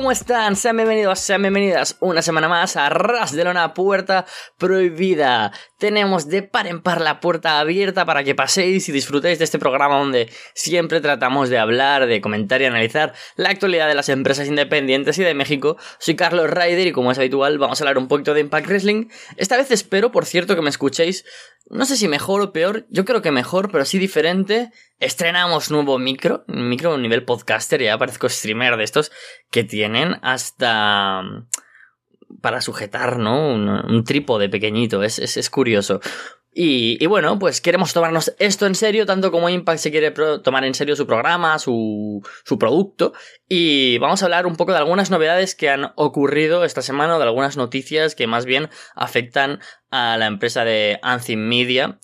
¿cómo están? Sean bienvenidos, sean bienvenidas una semana más a Ras de Lona Puerta Prohibida. Tenemos de par en par la puerta abierta para que paséis y disfrutéis de este programa donde siempre tratamos de hablar, de comentar y analizar la actualidad de las empresas independientes y de México. Soy Carlos Ryder y como es habitual vamos a hablar un poquito de Impact Wrestling. Esta vez espero, por cierto, que me escuchéis, no sé si mejor o peor, yo creo que mejor, pero sí diferente. Estrenamos nuevo micro, micro nivel podcaster, ya parezco streamer de estos que tienen hasta para sujetar, ¿no? Un, trípode pequeñito, es, es, curioso. Y, bueno, pues queremos tomarnos esto en serio, tanto como Impact se quiere tomar en serio su programa, su, su producto. Y vamos a hablar un poco de algunas novedades que han ocurrido esta semana, de algunas noticias que más bien afectan a la empresa de Anthem Media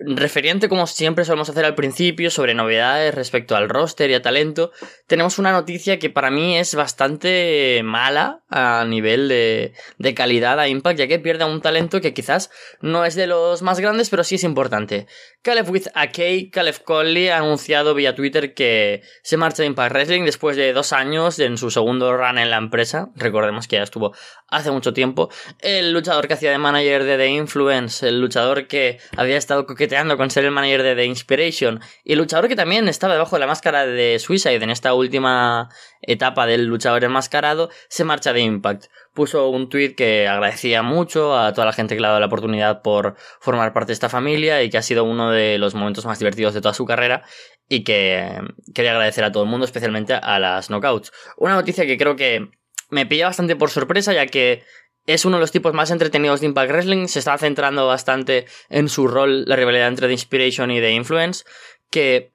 referente, como siempre solemos hacer al principio, sobre novedades respecto al roster y a talento, tenemos una noticia que para mí es bastante mala a nivel de, de calidad a Impact, ya que pierde un talento que quizás no es de los más grandes, pero sí es importante. Caleb with AK, Caleb Conley ha anunciado vía Twitter que se marcha de Impact Wrestling después de dos años en su segundo run en la empresa. Recordemos que ya estuvo hace mucho tiempo. El luchador que hacía de manager de The Influence, el luchador que había estado coqueteando con ser el manager de The Inspiration y el luchador que también estaba debajo de la máscara de Suicide en esta última etapa del luchador enmascarado, se marcha de Impact. Puso un tweet que agradecía mucho a toda la gente que le ha dado la oportunidad por formar parte de esta familia y que ha sido uno de los momentos más divertidos de toda su carrera y que quería agradecer a todo el mundo, especialmente a las knockouts. Una noticia que creo que me pilla bastante por sorpresa, ya que es uno de los tipos más entretenidos de Impact Wrestling. Se está centrando bastante en su rol, la rivalidad entre The Inspiration y The Influence, que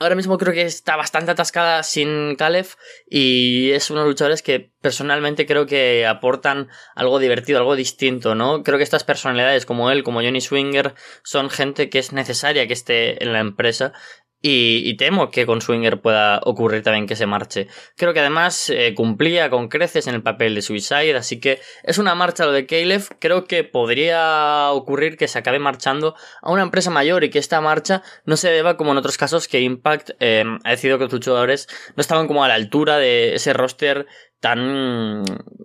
ahora mismo creo que está bastante atascada sin Caleb y es uno de los luchadores que personalmente creo que aportan algo divertido, algo distinto, ¿no? Creo que estas personalidades como él, como Johnny Swinger, son gente que es necesaria que esté en la empresa y, temo que con Swinger pueda ocurrir también que se marche. Creo que además eh, cumplía con creces en el papel de Suicide, así que es una marcha lo de Caleb. Creo que podría ocurrir que se acabe marchando a una empresa mayor y que esta marcha no se deba como en otros casos que Impact eh, ha decidido que los luchadores no estaban como a la altura de ese roster tan,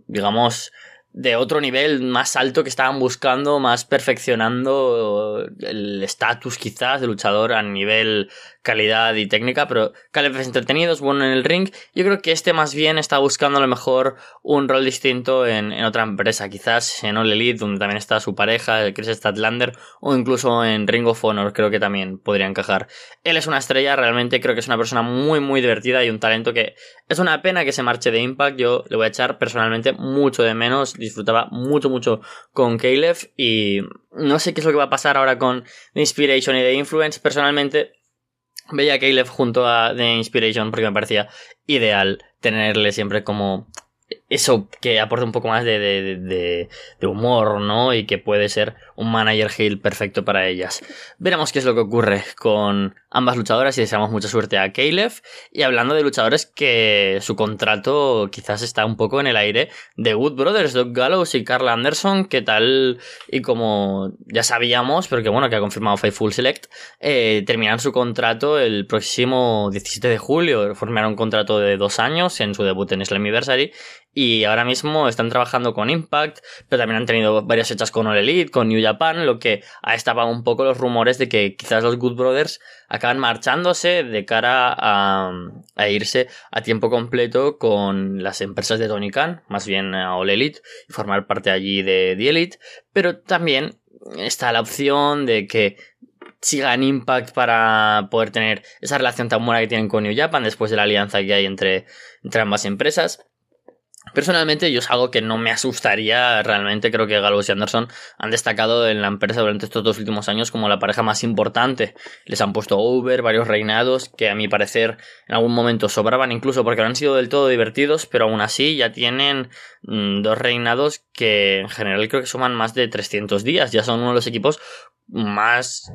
digamos, de otro nivel más alto que estaban buscando, más perfeccionando el estatus quizás de luchador a nivel calidad y técnica, pero Caleb es entretenido, es bueno en el ring. Yo creo que este más bien está buscando a lo mejor un rol distinto en, otra empresa, quizás en All Elite, donde también está su pareja, Chris Statlander, o incluso en Ring of Honor, creo que también podría encajar. Él es una estrella, realmente creo que es una persona muy, muy divertida y un talento que es una pena que se marche de Impact. Yo le voy a echar personalmente mucho de menos, disfrutaba mucho, mucho con Caleb y no sé qué es lo que va a pasar ahora con The Inspiration y The Influence. Personalmente, veía a Caleb junto a The Inspiration porque me parecía ideal tenerle siempre como eso que aporta un poco más de, de, de, humor, ¿no? Y que puede ser un manager heel perfecto para ellas. Veremos qué es lo que ocurre con ambas luchadoras y deseamos mucha suerte a Caleb. Y hablando de luchadores que su contrato quizás está un poco en el aire, de Wood Brothers, Doug Gallows y Carl Anderson, que tal y como ya sabíamos, pero que bueno, que ha confirmado Full Select, eh, terminan su contrato el próximo 17 de julio. Formaron un contrato de dos años en su debut en Slammiversary y ahora mismo están trabajando con Impact, pero también han tenido varias hechas con All Elite, con New Japan, lo que ha estado un poco los rumores de que quizás los Good Brothers acaban marchándose de cara a, a irse a tiempo completo con las empresas de Tony Khan, más bien a All Elite, y formar parte allí de The Elite, pero también está la opción de que sigan Impact para poder tener esa relación tan buena que tienen con New Japan después de la alianza que hay entre, entre ambas empresas. Personalmente yo es algo que no me asustaría realmente, creo que Gallows y Anderson han destacado en la empresa durante estos dos últimos años como la pareja más importante. Les han puesto over, varios reinados que a mi parecer en algún momento sobraban incluso porque no han sido del todo divertidos, pero aún así ya tienen mm, dos reinados que en general creo que suman más de 300 días, ya son uno de los equipos más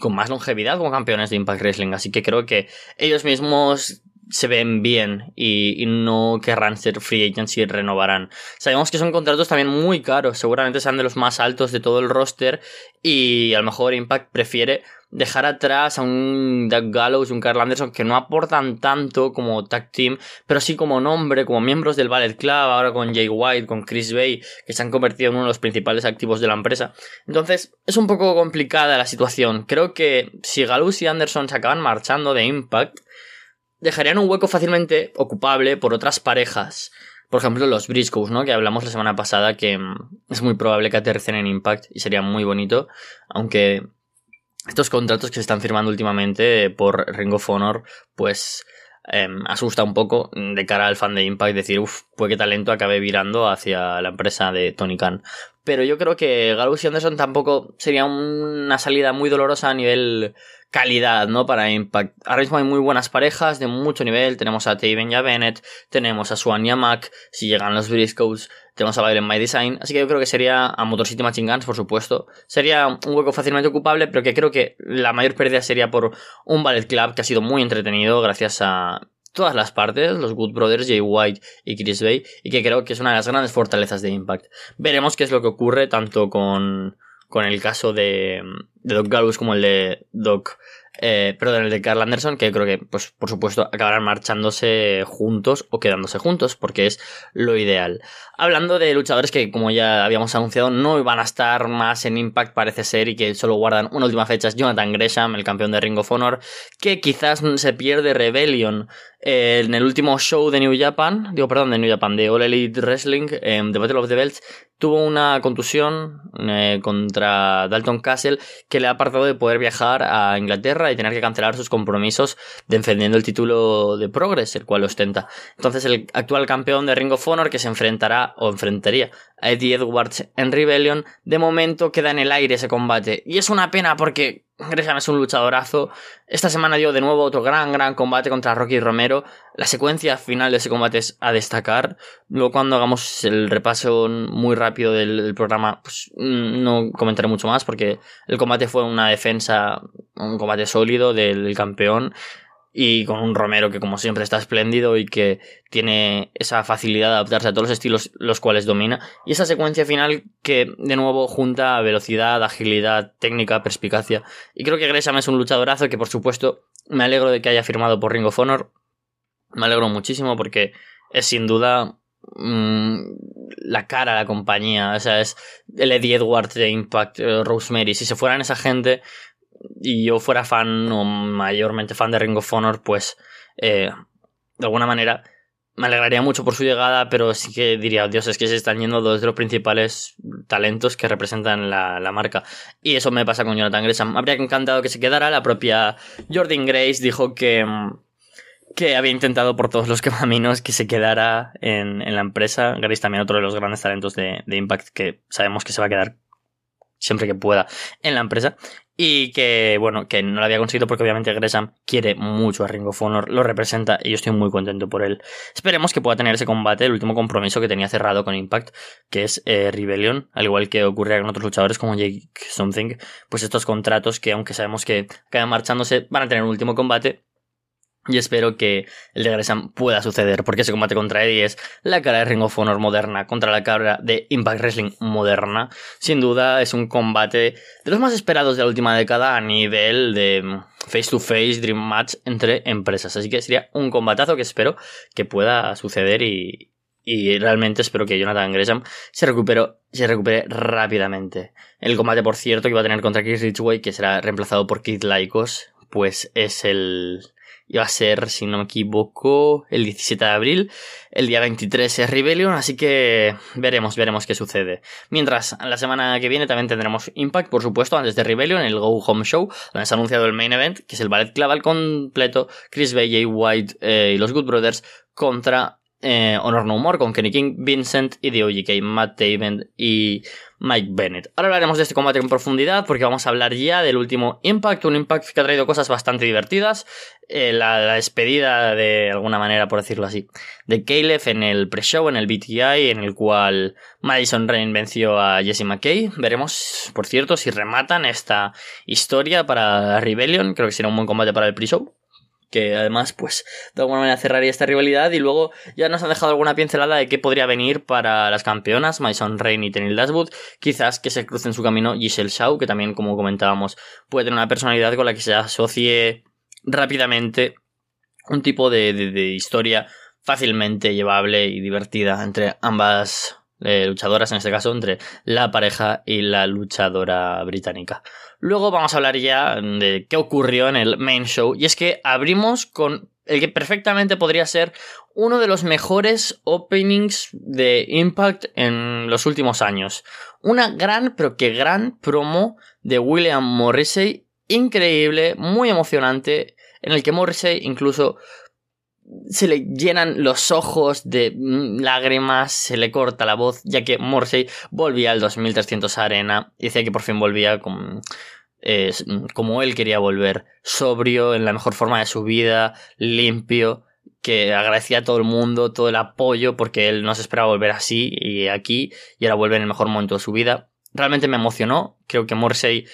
con más longevidad como campeones de Impact Wrestling, así que creo que ellos mismos se ven bien y, no querrán ser free agents y renovarán. Sabemos que son contratos también muy caros, seguramente sean de los más altos de todo el roster y a lo mejor Impact prefiere dejar atrás a un Doug Gallows y un Carl Anderson que no aportan tanto como tag team, pero sí como nombre, como miembros del Ballet Club, ahora con Jay White, con Chris Bay, que se han convertido en uno de los principales activos de la empresa. Entonces, es un poco complicada la situación. Creo que si Gallows y Anderson se acaban marchando de Impact, dejarían un hueco fácilmente ocupable por otras parejas. Por ejemplo, los Briscoes, ¿no? Que hablamos la semana pasada, que mm, es muy probable que aterricen en Impact y sería muy bonito. Aunque estos contratos que se están firmando últimamente por Ring of Honor, pues em, asusta un poco de cara al fan de Impact decir, uff, pues qué talento acabe virando hacia la empresa de Tony Khan. Pero yo creo que Gallows y Anderson tampoco sería una salida muy dolorosa a nivel calidad, ¿no? Para Impact. Ahora mismo hay muy buenas parejas de mucho nivel. Tenemos a Taven y a Bennett, tenemos a Swan y a Mac, si llegan los Briscoes, tenemos a Biden My Design. Así que yo creo que sería a Motor City Machine Guns, por supuesto. Sería un hueco fácilmente ocupable, pero que creo que la mayor pérdida sería por un Ballet Club que ha sido muy entretenido gracias a todas las partes, los Good Brothers, Jay White y Chris Bay, y que creo que es una de las grandes fortalezas de Impact. Veremos qué es lo que ocurre tanto con, con el caso de, de Doc Gallows como el de Doc eh, perdón, el de Carl Anderson, que creo que, pues, por supuesto, acabarán marchándose juntos o quedándose juntos, porque es lo ideal. Hablando de luchadores que, como ya habíamos anunciado, no iban a estar más en Impact, parece ser, y que solo guardan una última fecha, es Jonathan Gresham, el campeón de Ring of Honor, que quizás se pierde Rebellion eh, en el último show de New Japan, digo, perdón, de New Japan, de All Elite Wrestling, en The Battle of the Belts, tuvo una contusión eh, contra Dalton Castle que le ha apartado de poder viajar a Inglaterra y tener que cancelar sus compromisos defendiendo el título de Progress, el cual ostenta. Entonces el actual campeón de Ring of Honor que se enfrentará o enfrentaría a Eddie Edwards en Rebellion, de momento queda en el aire ese combate. Y es una pena porque Gresham es un luchadorazo. Esta semana dio de nuevo otro gran, gran combate contra Rocky Romero. La secuencia final de ese combate es a destacar. Luego cuando hagamos el repaso muy rápido del, programa, pues mm, no comentaré mucho más porque el combate fue una defensa, un combate sólido del campeón y con un Romero que como siempre está espléndido y que tiene esa facilidad de adaptarse a todos los estilos los cuales domina. Y esa secuencia final que de nuevo junta velocidad, agilidad, técnica, perspicacia. Y creo que Gresham es un luchadorazo que por supuesto me alegro de que haya firmado por Ring of Honor. Me alegro muchísimo porque es sin duda mm, la cara de la compañía. O sea es el Eddie Edwards de Impact eh, Rosemary. Si se fueran esa gente y yo fuera fan o mayormente fan de Ring of Honor, pues eh, de alguna manera me alegraría mucho por su llegada, pero sí que diría, Dios, es que se están yendo dos de los principales talentos que representan la, marca. Y eso me pasa con Jonathan Gresham. Habría encantado que se quedara. La propia Jordan Grace dijo que, que había intentado por todos los caminos que se quedara en, la empresa. Grace también otro de los grandes talentos de, de Impact que sabemos que se va a quedar siempre que pueda en la empresa. Y que, bueno, que no lo había conseguido porque obviamente Gresham quiere mucho a Ring of Honor, lo representa y yo estoy muy contento por él. Esperemos que pueda tener ese combate, el último compromiso que tenía cerrado con Impact, que es eh, Rebellion, al igual que ocurre con otros luchadores como Jake Something, pues estos contratos que aunque sabemos que acaban marchándose, van a tener un último combate y espero que el de Gresham pueda suceder, porque ese combate contra Eddie es la cara de Ring of Honor moderna contra la cara de Impact Wrestling moderna. Sin duda es un combate de los más esperados de la última década a nivel de face to face, dream match entre empresas. Así que sería un combatazo que espero que pueda suceder y, y realmente espero que Jonathan Gresham se recupere, se recupere rápidamente. El combate, por cierto, que va a tener contra Chris Ridgway, que será reemplazado por Kid Lycos, pues es el Iba a ser, si no me equivoco, el 17 de abril. El día 23 es Rebellion, así que veremos, veremos qué sucede. Mientras, la semana que viene también tendremos Impact, por supuesto, antes de Rebellion, el Go Home Show, donde se ha anunciado el main event, que es el ballet claval completo, Chris Bay, Jay White eh, y los Good Brothers contra eh, Honor No More, con Kenny King, Vincent y The OGK, Matt Taven y Mike Bennett. Ahora hablaremos de este combate en profundidad porque vamos a hablar ya del último Impact, un Impact que ha traído cosas bastante divertidas. Eh, la, despedida de alguna manera, por decirlo así, de Caleb en el pre-show, en el BTI, en el cual Madison Rain venció a Jesse McKay. Veremos, por cierto, si rematan esta historia para Rebellion. Creo que será un buen combate para el pre-show. Que además, pues, de alguna manera cerraría esta rivalidad. Y luego ya nos han dejado alguna pincelada de qué podría venir para las campeonas, Mason Rain y Tenil Dashwood. Quizás que se cruce en su camino Giselle Shaw, que también, como comentábamos, puede tener una personalidad con la que se asocie rápidamente un tipo de, historia fácilmente llevable y divertida entre ambas eh, luchadoras, en este caso entre la pareja y la luchadora británica. Luego vamos a hablar ya de qué ocurrió en el main show. Y es que abrimos con el que perfectamente podría ser uno de los mejores openings de Impact en los últimos años. Una gran, pero que gran promo de William Morrissey. Increíble, muy emocionante, en el que Morrissey incluso se le llenan los ojos de lágrimas, se le corta la voz, ya que Morrissey volvía al 2300 Arena y decía que por fin volvía con, como él quería volver, sobrio, en la mejor forma de su vida, limpio, que agradecía a todo el mundo, todo el apoyo, porque él no se esperaba volver así y aquí, y ahora vuelve en el mejor momento de su vida. Realmente me emocionó, creo que Morrissey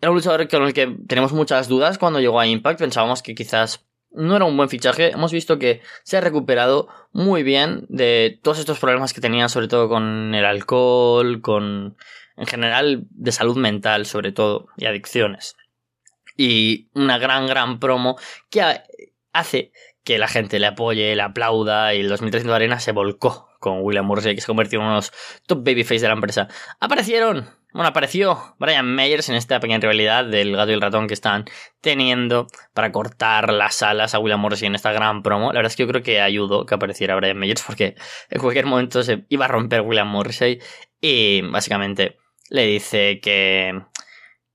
era un luchador con el que tenemos muchas dudas cuando llegó a Impact, pensábamos que quizás no era un buen fichaje. Hemos visto que se ha recuperado muy bien de todos estos problemas que tenía, sobre todo con el alcohol, con en general de salud mental, sobre todo, y adicciones. Y una gran, gran promo que hace que la gente le apoye, le aplauda y el 2300 de Arena se volcó con William Morrissey, que se convirtió en uno de los top babyface de la empresa. Aparecieron bueno, apareció Brian Meyers en esta pequeña rivalidad del gato y el ratón que están teniendo para cortar las alas a William Morrissey en esta gran promo. La verdad es que yo creo que ayudó que apareciera Brian Meyers porque en cualquier momento se iba a romper William Morrissey y básicamente le dice que,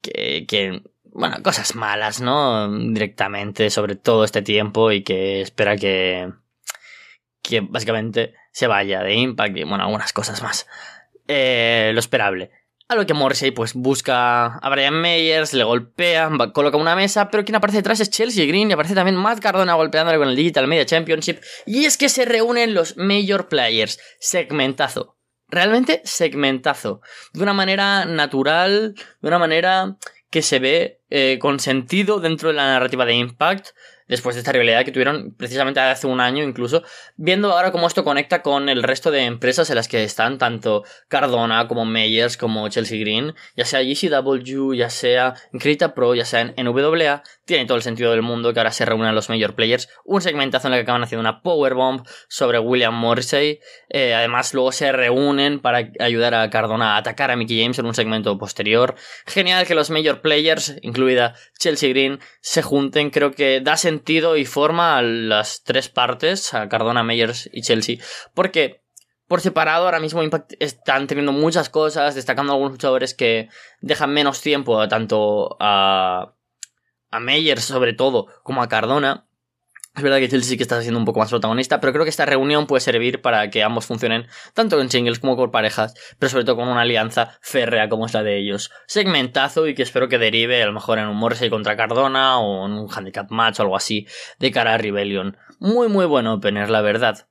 que, que bueno, cosas malas, ¿no? Directamente sobre todo este tiempo y que espera que, que básicamente se vaya de Impact y bueno, algunas cosas más. Eh, lo esperable. A lo que Morrissey pues busca a Brian Meyers, le golpea, coloca una mesa, pero quien aparece detrás es Chelsea Green y aparece también Matt Cardona golpeándole con el Digital Media Championship. Y es que se reúnen los Major Players. Segmentazo. Realmente segmentazo. De una manera natural, de una manera que se ve eh, con sentido dentro de la narrativa de Impact después de esta rivalidad que tuvieron precisamente hace un año incluso, viendo ahora cómo esto conecta con el resto de empresas en las que están tanto Cardona como Meyers como Chelsea Green, ya sea GCW, ya sea en Crita Pro, ya sea en NWA, tiene todo el sentido del mundo que ahora se reúnan los major players, un segmentazo en el que acaban haciendo una powerbomb sobre William Morrissey, eh, además luego se reúnen para ayudar a Cardona a atacar a Mickey James en un segmento posterior, genial que los major players, incluida Chelsea Green, se junten, creo que da sentido y forma a las tres partes, a Cardona, Meyers y Chelsea, porque por separado ahora mismo Impact están teniendo muchas cosas, destacando algunos luchadores que dejan menos tiempo tanto a, a Meyers sobre todo como a Cardona. Es verdad que Chelsea sí que está siendo un poco más protagonista, pero creo que esta reunión puede servir para que ambos funcionen tanto con singles como con parejas, pero sobre todo con una alianza férrea como es la de ellos. Segmentazo y que espero que derive a lo mejor en un Morrissey contra Cardona o en un handicap match o algo así de cara a Rebellion. Muy muy bueno opener, la verdad.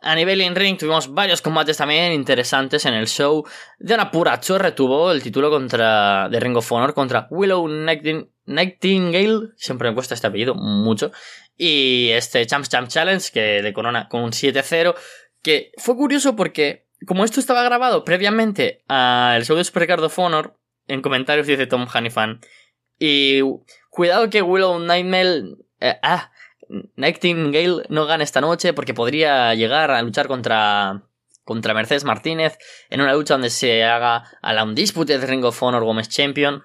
A nivel in-ring tuvimos varios combates también interesantes en el show. De una pura chorre tuvo el título contra de Ring of Honor contra Willow Nightingale. Siempre me cuesta este apellido mucho. Y este Champs Champ Challenge que de corona con un 7-0. Que fue curioso porque como esto estaba grabado previamente al show de Super Card of Honor, en comentarios dice Tom Hanifan. Y cuidado que Willow Nightmare... Eh, ah, Nightingale no gana esta noche porque podría llegar a luchar contra, contra Mercedes Martínez en una lucha donde se haga a la Undisputed Ring of Honor Gómez Champion.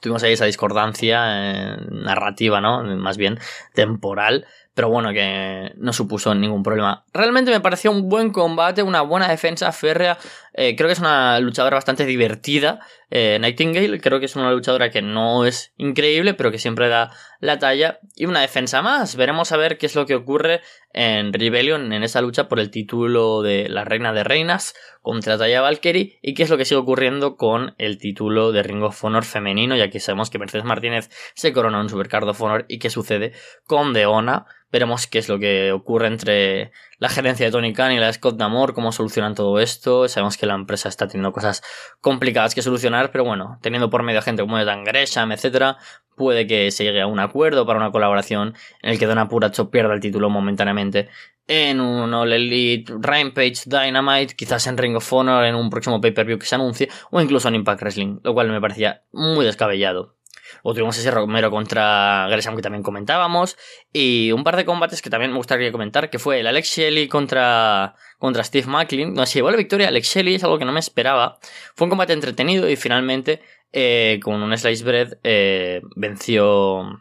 Tuvimos ahí esa discordancia eh, narrativa, ¿no? Más bien temporal pero bueno, que no supuso ningún problema. Realmente me pareció un buen combate, una buena defensa férrea. Eh, creo que es una luchadora bastante divertida. Eh, Nightingale, creo que es una luchadora que no es increíble, pero que siempre da la talla. Y una defensa más. Veremos a ver qué es lo que ocurre en Rebellion, en esa lucha por el título de la Reina de Reinas contra Taya Valkyrie. Y qué es lo que sigue ocurriendo con el título de Ring of Honor femenino, ya que sabemos que Mercedes Martínez se coronó en Supercard of Honor y qué sucede con Deona Veremos qué es lo que ocurre entre la gerencia de Tony Khan y la de Scott Damore, cómo solucionan todo esto. Sabemos que la empresa está teniendo cosas complicadas que solucionar, pero bueno, teniendo por medio gente como Dan Gresham, etcétera, puede que se llegue a un acuerdo para una colaboración en el que Don Apuracho pierda el título momentáneamente en un All Elite, Rampage, Dynamite, quizás en Ring of Honor, en un próximo pay-per-view que se anuncie, o incluso en Impact Wrestling, lo cual me parecía muy descabellado. O tuvimos ese Romero contra Gresham que también comentábamos. Y un par de combates que también me gustaría comentar, que fue el Alex Shelley contra, contra Steve Macklin. No, se llevó la victoria Alex Shelley, es algo que no me esperaba. Fue un combate entretenido y finalmente, eh, con un slice bread, eh, venció,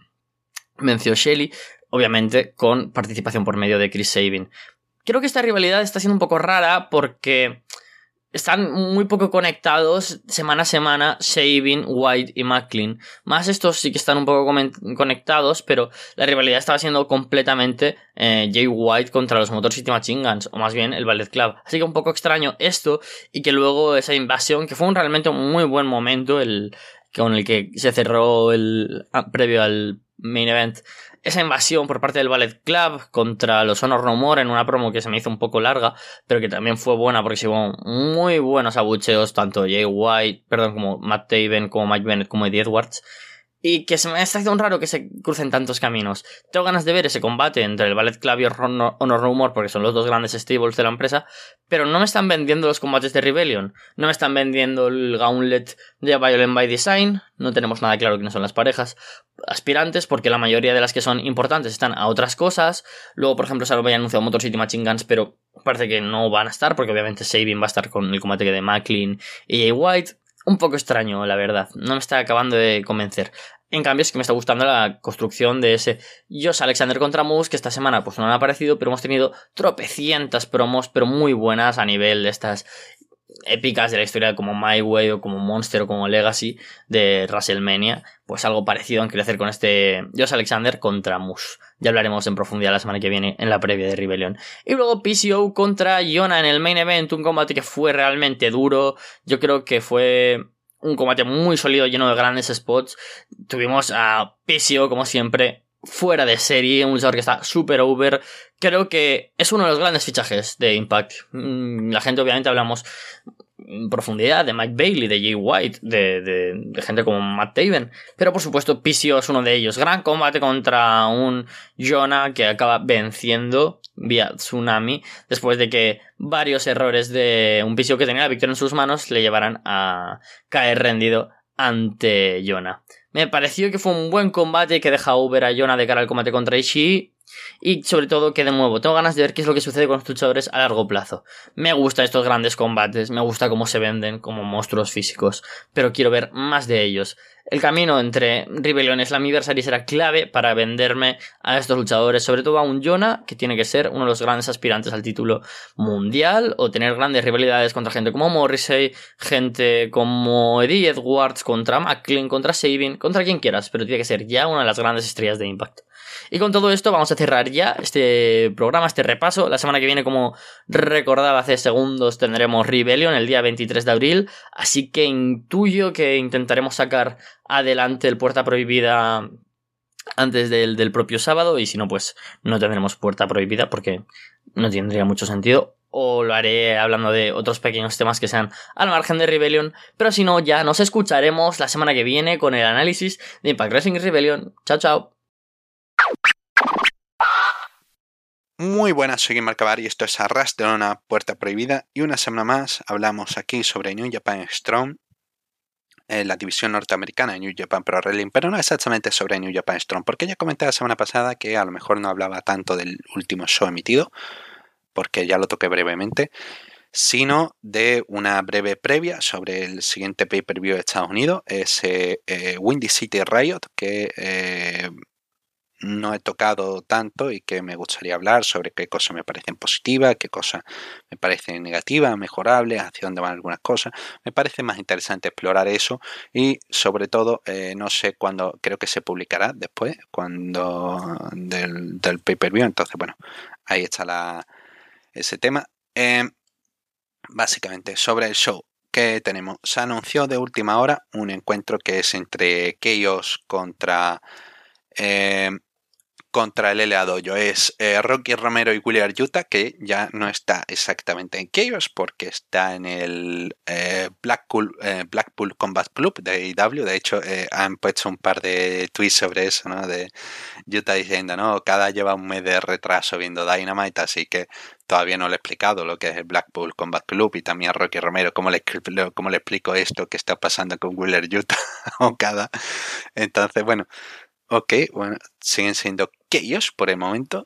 venció Shelley. Obviamente con participación por medio de Chris Sabin. Creo que esta rivalidad está siendo un poco rara porque están muy poco conectados semana a semana Sabin, White y Macklin. Más estos sí que están un poco conectados, pero la rivalidad estaba siendo completamente eh, Jay White contra los Motor City Machine Guns, o más bien el Ballet Club. Así que un poco extraño esto y que luego esa invasión, que fue un realmente muy buen momento el, con el que se cerró el previo al main event esa invasión por parte del Ballet Club contra los Honor No More en una promo que se me hizo un poco larga, pero que también fue buena porque se hubo muy buenos abucheos, tanto Jay White, perdón, como Matt Taven, como Mike Bennett, como Eddie Edwards. Y que se me está haciendo raro que se crucen tantos caminos. Tengo ganas de ver ese combate entre el Ballet Club y Honor, No More porque son los dos grandes stables de la empresa, pero no me están vendiendo los combates de Rebellion. No me están vendiendo el Gauntlet de Violent by Design. No tenemos nada claro quiénes son las parejas aspirantes porque la mayoría de las que son importantes están a otras cosas. Luego, por ejemplo, se había anunciado Motor City Machine Guns, pero parece que no van a estar porque obviamente Sabin va a estar con el combate de Macklin y Jay White un poco extraño, la verdad. No me está acabando de convencer. En cambio, es que me está gustando la construcción de ese Josh Alexander contra Moose, que esta semana pues no han aparecido, pero hemos tenido tropecientas promos, pero muy buenas a nivel de estas épicas de la historia como My Way o como Monster o como Legacy de WrestleMania, pues algo parecido han hacer con este Josh Alexander contra Moose. Ya hablaremos en profundidad la semana que viene en la previa de Rebellion. Y luego PCO contra Yona en el main event, un combate que fue realmente duro. Yo creo que fue un combate muy sólido, lleno de grandes spots. Tuvimos a PCO, como siempre, fuera de serie, un luchador que está super over. Creo que es uno de los grandes fichajes de Impact. Mm, la gente, obviamente, hablamos en profundidad de Mike Bailey, de Jay White, de, de, gente como Matt Taven. Pero por supuesto, PCO es uno de ellos. Gran combate contra un Jonah que acaba venciendo vía Tsunami después de que varios errores de un PCO que tenía la victoria en sus manos le llevaran a caer rendido ante Jonah. Me pareció que fue un buen combate que deja Uber a Jonah de cara al combate contra Ishii y sobre todo que de nuevo tengo ganas de ver qué es lo que sucede con los luchadores a largo plazo. Me gustan estos grandes combates, me gusta cómo se venden como monstruos físicos, pero quiero ver más de ellos. El camino entre Rebellion y Slammiversary será clave para venderme a estos luchadores, sobre todo a un Jonah, que tiene que ser uno de los grandes aspirantes al título mundial, o tener grandes rivalidades contra gente como Morrissey, gente como Eddie Edwards, contra Macklin, contra Sabin, contra quien quieras, pero tiene que ser ya una de las grandes estrellas de Impact. Y con todo esto vamos a cerrar ya este programa, este repaso. La semana que viene, como recordaba hace segundos, tendremos Rebellion el día 23 de abril. Así que intuyo que intentaremos sacar adelante el Puerta Prohibida antes del, del propio sábado. Y si no, pues no tendremos Puerta Prohibida porque no tendría mucho sentido o lo haré hablando de otros pequeños temas que sean al margen de Rebellion, pero si no, ya nos escucharemos la semana que viene con el análisis de Impact Wrestling Rebellion. Chao, chao. Muy buenas, soy Marcabar y esto es Arras de una puerta prohibida y una semana más hablamos aquí sobre New Japan Strong, eh, la división norteamericana de New Japan Pro Wrestling, pero no exactamente sobre New Japan Strong, porque ya comenté la semana pasada que a lo mejor no hablaba tanto del último show emitido, porque ya lo toqué brevemente, sino de una breve previa sobre el siguiente pay-per-view de Estados Unidos, ese eh, Windy City Riot, que eh, no he tocado tanto y que me gustaría hablar sobre qué cosas me parecen positivas, qué cosas me parecen negativas, mejorables, hacia dónde van algunas cosas. Me parece más interesante explorar eso y sobre todo, eh, no sé cuándo, creo que se publicará después, cuando del, del pay-per-view. Entonces, bueno, ahí está la, ese tema. Em, básicamente, sobre el show que tenemos. Se anunció de última hora un encuentro que es entre Chaos contra... Eh, contra el LA Dojo. Es eh, Rocky Romero y William Utah, que ya no está exactamente en Chaos porque está en el eh, Blackpool, eh, Blackpool Combat Club de AEW. De hecho, han puesto un par de tweets sobre eso, ¿no? De Utah diciendo, no, cada lleva un mes de retraso viendo Dynamite, así que todavía no le he explicado lo que es el Blackpool Combat Club y también a Rocky Romero, cómo le, cómo le explico esto que está pasando con Willer Utah o cada. Entonces, bueno, ok, bueno, siguen siendo ellos por el momento.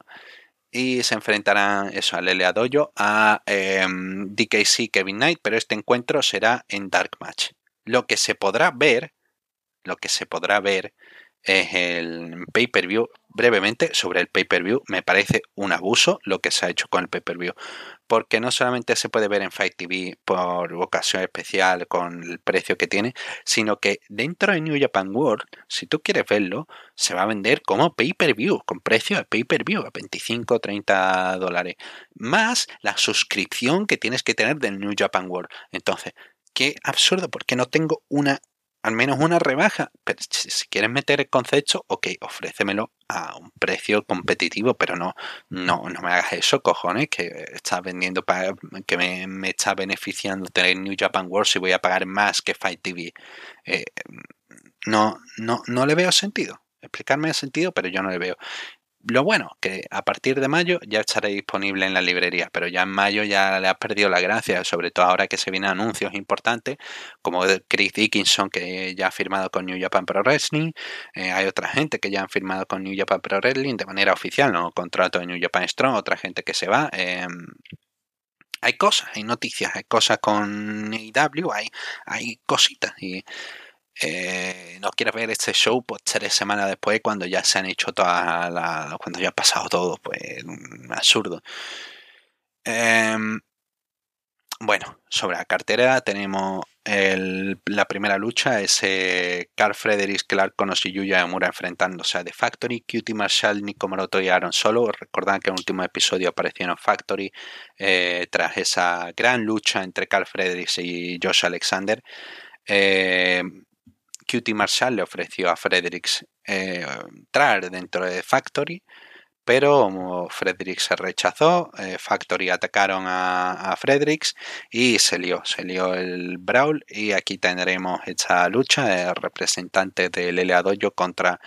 Y se enfrentarán eso al LA Dojo a em, DKC Kevin Knight, pero este encuentro será en Dark Match. Lo que se podrá ver, lo que se podrá ver es el pay-per-view. Brevemente, sobre el pay-per-view, me parece un abuso lo que se ha hecho con el pay-per-view porque no solamente se puede ver en Fight TV por ocasión especial con el precio que tiene, sino que dentro de New Japan World, si tú quieres verlo, se va a vender como pay-per-view, con precio de pay-per-view a 25 o 30 dólares, más la suscripción que tienes que tener del New Japan World. Entonces, qué absurdo, porque no tengo una al menos una rebaja. Pero si quieres meter el concepto, ok, ofrécemelo a un precio competitivo, pero no, no, no me hagas eso, cojones, que estás vendiendo para que me, está beneficiando tener New Japan World si voy a pagar más que Fight TV. Eh, no, no, no le veo sentido. Explicarme el sentido, pero yo no le veo. Lo bueno, que a partir de mayo ya estaré disponible en la librería, pero ya en mayo ya le has perdido la gracia, sobre todo ahora que se vienen anuncios importantes, como Chris Dickinson, que ya ha firmado con New Japan Pro Wrestling, eh, hay otra gente que ya han firmado con New Japan Pro Wrestling de manera oficial, no contrato de New Japan Strong, otra gente que se va. Em, hay cosas, hay noticias, hay cosas con AEW, hay, hay cositas y eh, no quieres ver este show pues tres semanas después cuando ya se han hecho todas las cuando ya ha pasado todo pues absurdo. Em, bueno sobre la cartera tenemos la primera lucha es Carl Fredericks Clark con Yuya Emura enfrentándose a The Factory Cutie Marshall Nico Maroto y Aaron Solo. Recordad que en el último episodio aparecieron Factory eh, tras esa gran lucha entre Carl Fredericks y Josh Alexander. Eh, Cutie Marshall le ofreció a Fredericks eh, entrar dentro de Factory, pero Fredericks se rechazó, eh, Factory atacaron a, Fredericks y se lió, se lió el Brawl y aquí tendremos esta lucha representantes del LA Dojo contra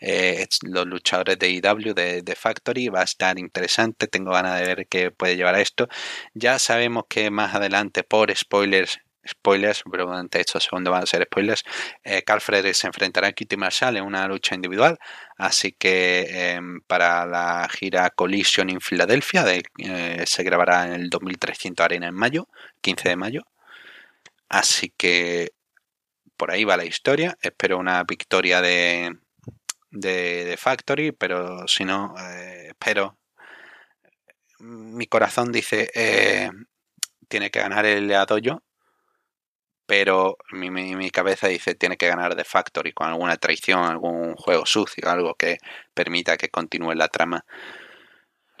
eh, los luchadores de IW de, de, Factory. Va a estar interesante, tengo ganas de ver qué puede llevar a esto. Ya sabemos que más adelante, por spoilers, spoilers, pero durante estos segundos van a ser spoilers, eh, Carl Fredericks se enfrentará a Kitty Marshall en una lucha individual, así que em, para la gira Collision en Filadelfia eh, se grabará en el 2300 Arena en mayo, 15 de mayo, así que por ahí va la historia, espero una victoria de, de, Factory, pero si no, eh, espero, mi corazón dice, tiene que ganar el Adoyo pero mi, mi, cabeza dice tiene que ganar de Factory con alguna traición, algún juego sucio, algo que permita que continúe la trama.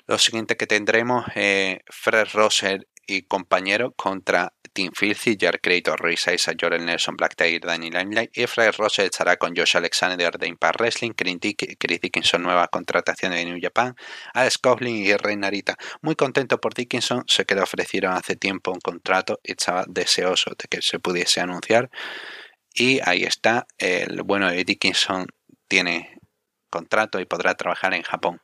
Lo siguiente que tendremos es Fred Rosser y compañero contra Team Filthy, Jared Creator, Royce Isa, Jorel Nelson, Black Tiger, Danny Limelight y Fred Rosser estará con Josh Alexander de Impact Wrestling, Chris Dickinson, nueva contratación de New Japan, Alex Coughlin y Rey Narita. Muy contento por Dickinson, sé que le ofrecieron hace tiempo un contrato y estaba deseoso de que se pudiese anunciar. Y ahí está, el bueno de Dickinson tiene contrato y podrá trabajar en Japón.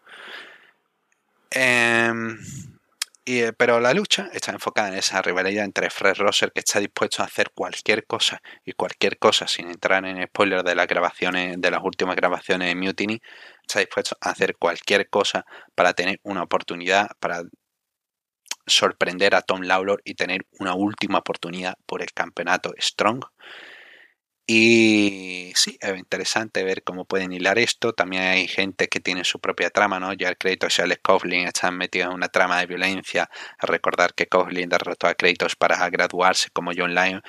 Eh, eh, pero la lucha está enfocada en esa rivalidad entre Fred Rosser que está dispuesto a hacer cualquier cosa y cualquier cosa sin entrar en spoilers de las grabaciones de las últimas grabaciones de Mutiny está dispuesto a hacer cualquier cosa para tener una oportunidad para sorprender a Tom Lawlor y tener una última oportunidad por el campeonato Strong y sí, es interesante ver cómo pueden hilar esto. También hay gente que tiene su propia trama, ¿no? Ya el Kratos y Alex Coughlin están metidos en una trama de violencia. A recordar que Coughlin derrotó a Kratos para graduarse como John Lyon.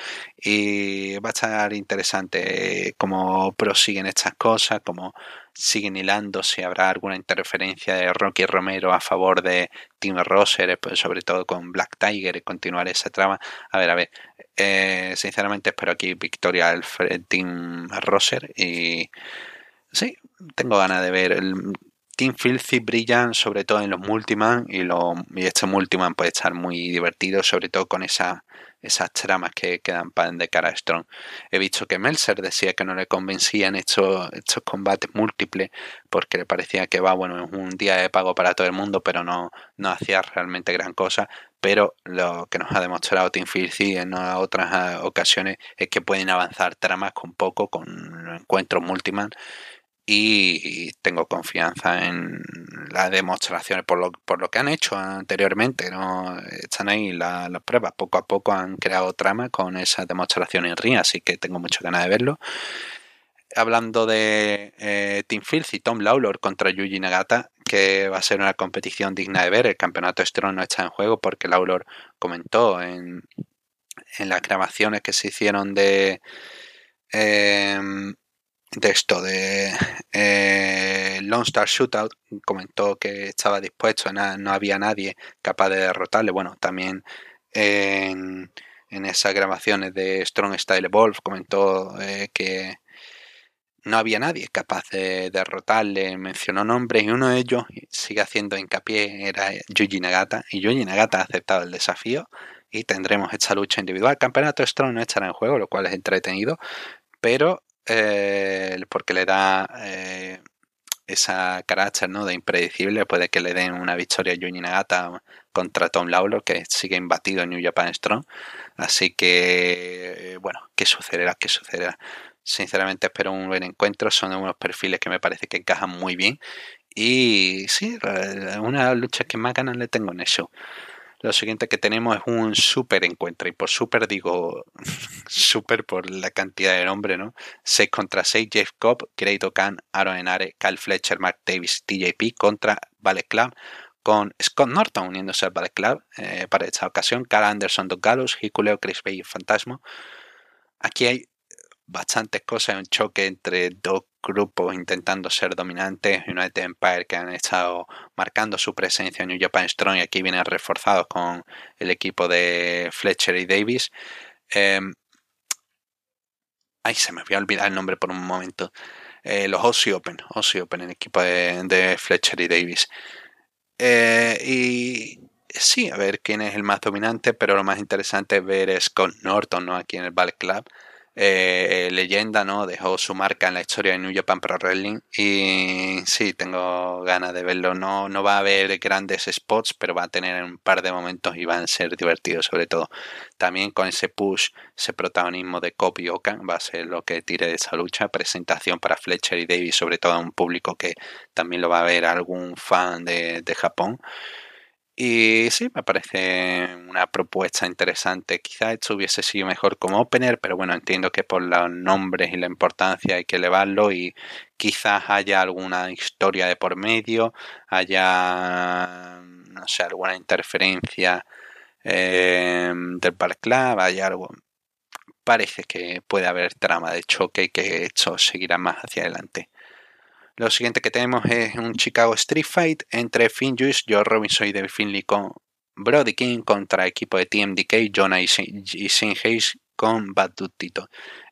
Y va a estar interesante cómo prosiguen estas cosas, cómo siguen hilando, si habrá alguna interferencia de Rocky Romero a favor de Tim Rosser, pues sobre todo con Black Tiger y continuar esa trama. A ver, a ver, eh, sinceramente espero aquí victoria al Team Rosser y sí, tengo ganas de ver. El Team Filthy brillan sobre todo en los Multiman y, lo, y este Multiman puede estar muy divertido, sobre todo con esa, esas tramas que quedan de cara a Strong. He visto que Melzer decía que no le convencían estos, estos combates múltiples porque le parecía que va, bueno, es un día de pago para todo el mundo, pero no, no hacía realmente gran cosa. Pero lo que nos ha demostrado Team Filthy en otras eh, ocasiones es que pueden avanzar tramas con poco, con encuentros multiman y tengo confianza en las demostraciones por lo, por lo que han hecho anteriormente. ¿no? Están ahí las pruebas. Poco a poco han creado trama con esas demostraciones en ring, así que tengo mucha ganas de verlo. Hablando de eh, Team Filth y Tom Lawlor contra Yuji Nagata, que va a ser una competición digna de ver. El campeonato Strong no está en juego porque Lawlor comentó en, en las grabaciones que se hicieron de. Em, de esto, de eh, Lone Star Shootout, comentó que estaba dispuesto, no había nadie capaz de derrotarle. Bueno, también en, esas grabaciones de Strong Style Evolve comentó eh, que no había nadie capaz de derrotarle, mencionó nombres y uno de ellos sigue haciendo hincapié, era Yuji Nagata, y Yuji Nagata ha aceptado el desafío y tendremos esta lucha individual. Campeonato Strong no estará en juego, lo cual es entretenido, pero eh, porque le da eh, esa carácter ¿no? de impredecible, puede que le den una victoria a Yuji Nagata contra Tom Lawlor, que sigue imbatido en New Japan Strong. Así que, bueno, ¿qué sucederá? ¿Qué sucederá? Sinceramente espero un buen encuentro, son unos perfiles que me parece que encajan muy bien. Y sí, una lucha que más ganas le tengo en eso. Lo siguiente que tenemos es un super encuentro. Y por super digo super por la cantidad de nombre, ¿no? 6 contra 6, Jeff Cobb, Great Khan, Aaron Enare, Kyle Fletcher, Mark Davis, TJP contra Ballet Club. Con Scott Norton uniéndose al Ballet Club eh, para esta ocasión. Carl Anderson, Doug Gallows, Hikuleo, Chris Bay y Fantasmo. Aquí hay bastantes cosas, un choque entre dos grupos intentando ser dominantes, United Empire que han estado marcando su presencia en New Japan Strong y aquí vienen reforzados con el equipo de Fletcher y Davis. Em, ay, se me había olvidado el nombre por un momento. Eh, los Aussie Open, Aussie Open, el equipo de, Fletcher y Davis. Eh, y sí, a ver quién es el más dominante, pero lo más interesante es ver Scott Norton ¿no? aquí en el Ballet Club. Eh, leyenda, ¿no? Dejó su marca en la historia de New Japan Pro Wrestling y sí, tengo ganas de verlo. No, no va a haber grandes spots, pero va a tener un par de momentos y van a ser divertidos, sobre todo. También con ese push, ese protagonismo de Kobe Okan va a ser lo que tire de esa lucha. Presentación para Fletcher y Davis, sobre todo a un público que también lo va a ver algún fan de, de Japón. Y sí, me parece una propuesta interesante. Quizá esto hubiese sido mejor como opener, pero bueno, entiendo que por los nombres y la importancia hay que elevarlo y quizás haya alguna historia de por medio, haya, no sé, alguna interferencia eh, del Bar Club, haya algo. Parece que puede haber trama de choque y que esto seguirá más hacia adelante. Lo siguiente que tenemos es un Chicago Street Fight entre Finn Juice, Joe Robinson y David Finley con Brody King contra equipo de TMDK, Jonah y Sin Hayes con Bad Tito.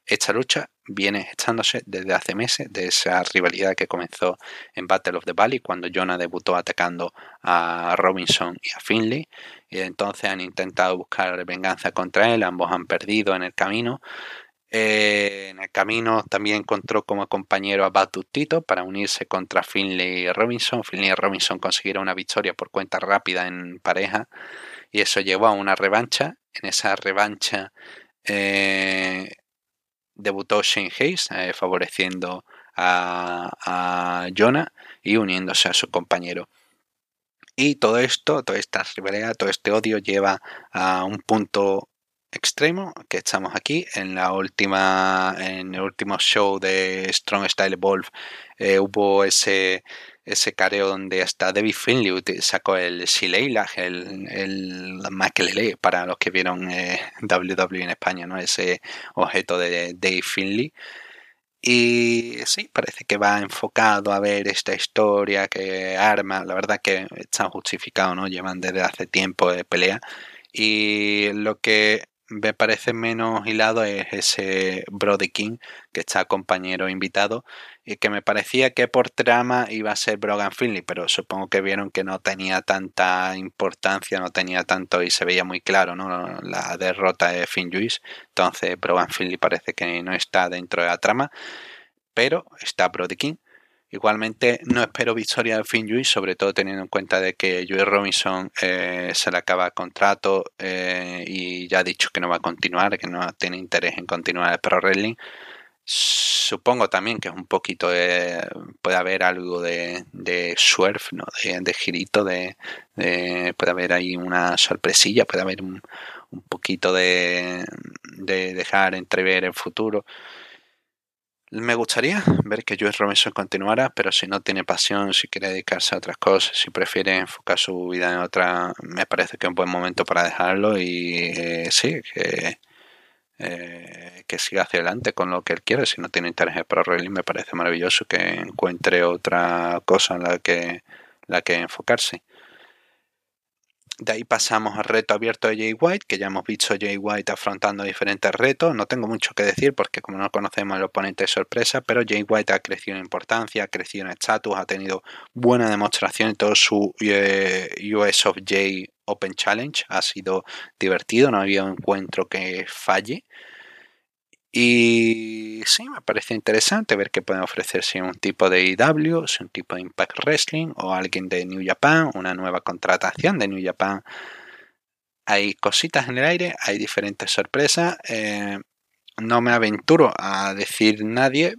Esta lucha viene estándose desde hace meses, de esa rivalidad que comenzó en Battle of the Valley, cuando Jonah debutó atacando a Robinson y a Finley, y entonces han intentado buscar venganza contra él, ambos han perdido en el camino, eh, en el camino también encontró como compañero a Batutito para unirse contra Finley Robinson. Finley Robinson consiguieron una victoria por cuenta rápida en pareja y eso llevó a una revancha. En esa revancha eh, debutó Shane Hayes eh, favoreciendo a, a Jonah y uniéndose a su compañero. Y todo esto, toda esta rivalidad, todo este odio lleva a un punto extremo que estamos aquí en la última en el último show de Strong Style Evolve eh, hubo ese ese careo donde hasta David Finley sacó el Shileila, el, el Makelele para los que vieron eh, WWE en España, ¿no? Ese objeto de Dave Finley. Y sí, parece que va enfocado a ver esta historia que arma, la verdad que está justificado, ¿no? Llevan desde hace tiempo de pelea. Y lo que me parece menos hilado es ese Brody King, que está compañero invitado, y que me parecía que por trama iba a ser Brogan Finley, pero supongo que vieron que no tenía tanta importancia, no tenía tanto y se veía muy claro ¿no? la derrota de Finn Juice. Entonces Brogan Finley parece que no está dentro de la trama, pero está Brody King. Igualmente no espero victoria de Finn Juice, sobre todo teniendo en cuenta de que Joey Robinson eh, se le acaba el contrato eh, y ya ha dicho que no va a continuar, que no tiene interés en continuar el Pro Wrestling. Supongo también que es un poquito de, puede haber algo de, de surf, ¿no? de, girito, de, puede haber ahí una sorpresilla, puede haber un, un poquito de, de dejar entrever el futuro. Me gustaría ver que Joe Robinson continuara, pero si no tiene pasión, si quiere dedicarse a otras cosas, si prefiere enfocar su vida en otra, me parece que es un buen momento para dejarlo y eh, sí, que, eh, que siga hacia adelante con lo que él quiere. Si no tiene interés Pro Wrestling, me parece maravilloso que encuentre otra cosa en la que, la que enfocarse. De ahí pasamos al reto abierto de Jay White, que ya hemos visto Jay White afrontando diferentes retos. No tengo mucho que decir porque como no conocemos al oponente de sorpresa, pero Jay White ha crecido en importancia, ha crecido en estatus, ha tenido buena demostración en todo su eh, US of J Open Challenge. Ha sido divertido, no había un encuentro que falle. Y sí, me parece interesante ver qué pueden ofrecer si un tipo de IW, si un tipo de Impact Wrestling o alguien de New Japan, una nueva contratación de New Japan. Hay cositas en el aire, hay diferentes sorpresas. Eh, no me aventuro a decir nadie,